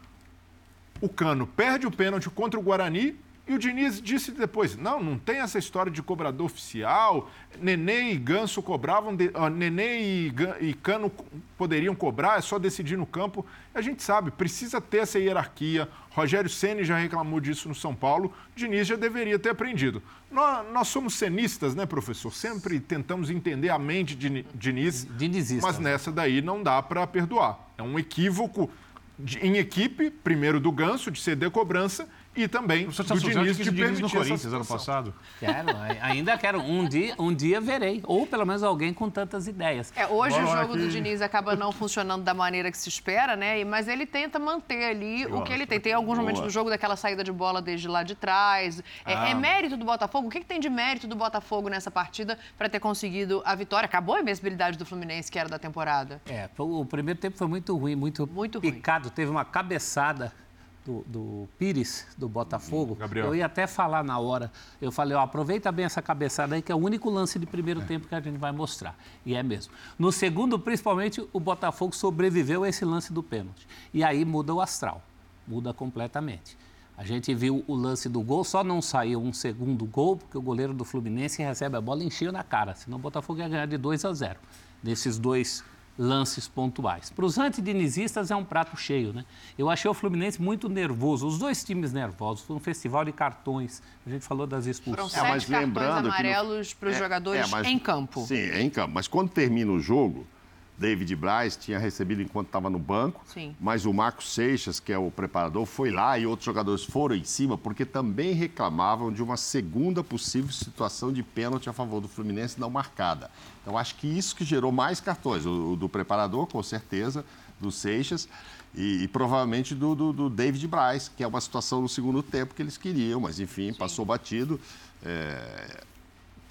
o Cano perde o pênalti contra o Guarani e o Diniz disse depois: não, não tem essa história de cobrador oficial. Nenê e Ganso cobravam, de, uh, Nenê e, e, Cano poderiam cobrar, é só decidir no campo. A gente sabe, precisa ter essa hierarquia. Rogério Ceni já reclamou disso no São Paulo, Diniz já deveria ter aprendido. Nós, nós somos cenistas, né, professor? Sempre tentamos entender a mente de Diniz, Dinizista. mas nessa daí não dá para perdoar. É um equívoco em equipe, primeiro do Ganso, de ceder cobrança, e também do Diniz de permitir no Corinthians ano passado. Quero, ainda quero. Um dia, um dia verei. Ou pelo menos alguém com tantas ideias. É, hoje Bora o jogo aqui. do Diniz acaba não funcionando da maneira que se espera, né? Mas ele tenta manter ali o que ele tem. Tem alguns Boa. momentos do jogo daquela saída de bola desde lá de trás. É, ah. é mérito do Botafogo? O que, que, tem de mérito do Botafogo nessa partida para ter conseguido a vitória? Acabou a invencibilidade do Fluminense, que era da temporada. É, o primeiro tempo foi muito ruim, muito, muito picado. Ruim. Teve uma cabeçada do, do Pires, do Botafogo, Gabriel. eu ia até falar na hora. Eu falei, ó, aproveita bem essa cabeçada aí, que é o único lance de primeiro é. tempo que a gente vai mostrar. E é mesmo. No segundo, principalmente, o Botafogo sobreviveu a esse lance do pênalti. E aí muda o astral. Muda completamente. A gente viu o lance do gol, só não saiu um segundo gol, porque o goleiro do Fluminense recebe a bola e encheu na cara. Senão o Botafogo ia ganhar de 2 a 0 nesses dois lances pontuais. Para os antidinizistas é um prato cheio, né? Eu achei o Fluminense muito nervoso, os dois times nervosos, foi um festival de cartões. A gente falou das expulsões. Foram sete cartões amarelos para os jogadores mas- em campo. Sim, é em campo. Mas quando termina o jogo, David Braz tinha recebido enquanto estava no banco, Sim. mas o Marcos Seixas, que é o preparador, foi lá e outros jogadores foram em cima porque também reclamavam de uma segunda possível situação de pênalti a favor do Fluminense não marcada. Então acho que isso que gerou mais cartões, o, o do preparador, com certeza, do Seixas. E, e provavelmente do, do- do David Braz, que é uma situação no segundo tempo que eles queriam, mas enfim, passou batido. É,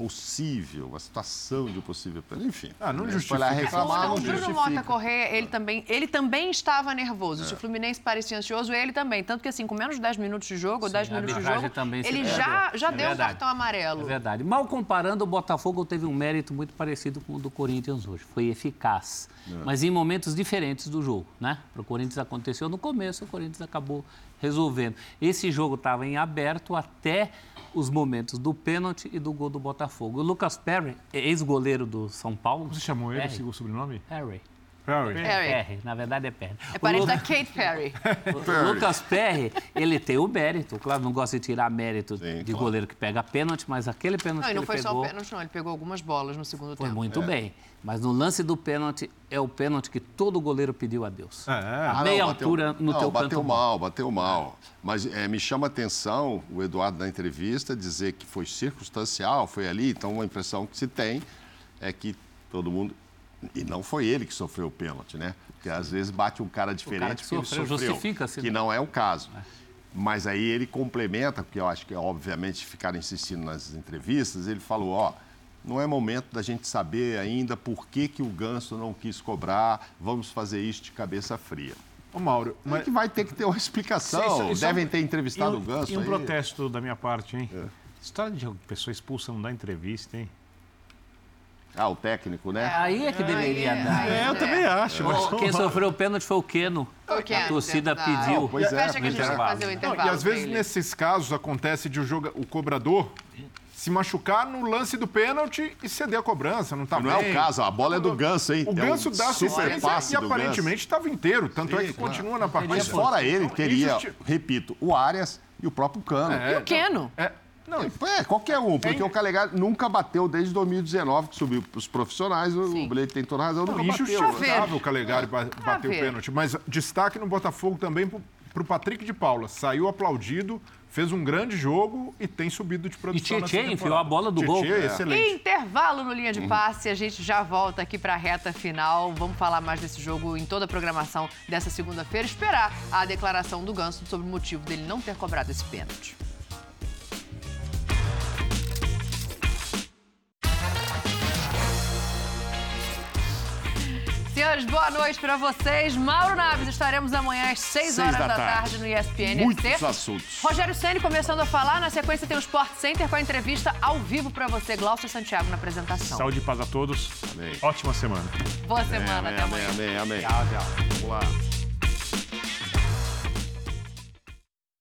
possível, uma situação de possível pênalti, enfim. Ah, não Ele foi lá justifica. reclamar, não o Bruno justifica. Mota Correia, ele também, ele também estava nervoso. É. Se o Fluminense parecia ansioso, ele também. Tanto que, assim, com menos de 10 minutos de jogo, ou 10 a minutos de jogo, ele já, já É deu o verdade. cartão amarelo. É verdade. Mal comparando, o Botafogo teve um mérito muito parecido com o do Corinthians hoje. Foi eficaz, É. mas em momentos diferentes do jogo, né? Para o Corinthians aconteceu no começo, o Corinthians acabou resolvendo. Esse jogo estava em aberto até os momentos do pênalti e do gol do Botafogo. O Lucas Perry, ex-goleiro do São Paulo. Você chamou ele, Perry. o sobrenome? Perry. Perry. Perry. Perry, na verdade é Perry. É parente da Kate Perry. o Lucas Perry, ele tem o mérito. Claro, não gosto de tirar mérito de goleiro que pega pênalti, mas aquele pênalti Não, e que não ele foi pegou só o pênalti, não. Ele pegou algumas bolas no segundo foi tempo. muito bem. Mas no lance do pênalti, é o pênalti que todo goleiro pediu a Deus. É. A Ah, meia não, bateu- altura no não, teu bateu canto. mal, bateu mal. Mas é, me chama a atenção o Eduardo na entrevista dizer que foi circunstancial, foi ali. Então a impressão que se tem é que todo mundo e não foi ele que sofreu o pênalti, né? Porque às vezes bate um cara diferente que que ele sofreu, sofreu, justifica-se, que né? não é o caso. Mas aí ele complementa, porque eu acho que obviamente ficaram insistindo nas entrevistas, ele falou, ó, não é momento da gente saber ainda por que, que o Ganso não quis cobrar, vamos fazer isso de cabeça fria. Ô, Mauro, mas... É que vai ter que ter uma explicação. Isso- isso é um- Devem ter entrevistado e o Ganso E um aí. protesto da minha parte, hein? História de pessoa expulsa não dá entrevista, hein? Ah, o técnico, né? Aí é que deveria dar. É, eu também acho. mas Quem sofreu o pênalti foi o Keno. O Keno, A torcida verdade. pediu. Não, pois é. Que a gente vai fazer o Não, intervalo. e às vezes nesses casos acontece de o, joga... o cobrador se machucar no lance do pênalti e ceder a cobrança, não tá Não é o caso, a bola é do Ganso, hein? O É um Ganso dá super assistência passe e do aparentemente estava inteiro, tanto é que claro. continua na partida. Mas fora ele, Então, teria, injusti- repito, o Arias e o próprio Cano. É, E o Keno? É, não, É, qualquer um, porque o Calegari nunca bateu desde 2019, que subiu para os profissionais. O Blake tem toda razão, Não, nunca bateu. injustificável o Calegari ba- bater o ver. pênalti. Mas destaque no Botafogo também para o Patrick de Paula. Saiu aplaudido, fez um grande jogo e tem subido de produção. E Tietê enfiou a bola do Tietê, gol. É. excelente. Intervalo no Linha de Passe, a gente já volta aqui para a reta final. Vamos falar mais desse jogo em toda a programação dessa segunda-feira. Esperar a declaração do Ganso sobre o motivo dele não ter cobrado esse pênalti. Boa noite para vocês. Mauro Naves, estaremos amanhã às 6 Seis horas da da, tarde. tarde no ESPN Muitos FC. assuntos. Rogério Ceni começando a falar. Na sequência tem o Sport Center com a entrevista ao vivo para você, Glaucio Santiago, na apresentação. Saúde e paz a todos. Amém. Ótima semana. Boa semana, Amém, até amanhã. amém, amém, amém. Tchau, tchau. Vamos lá.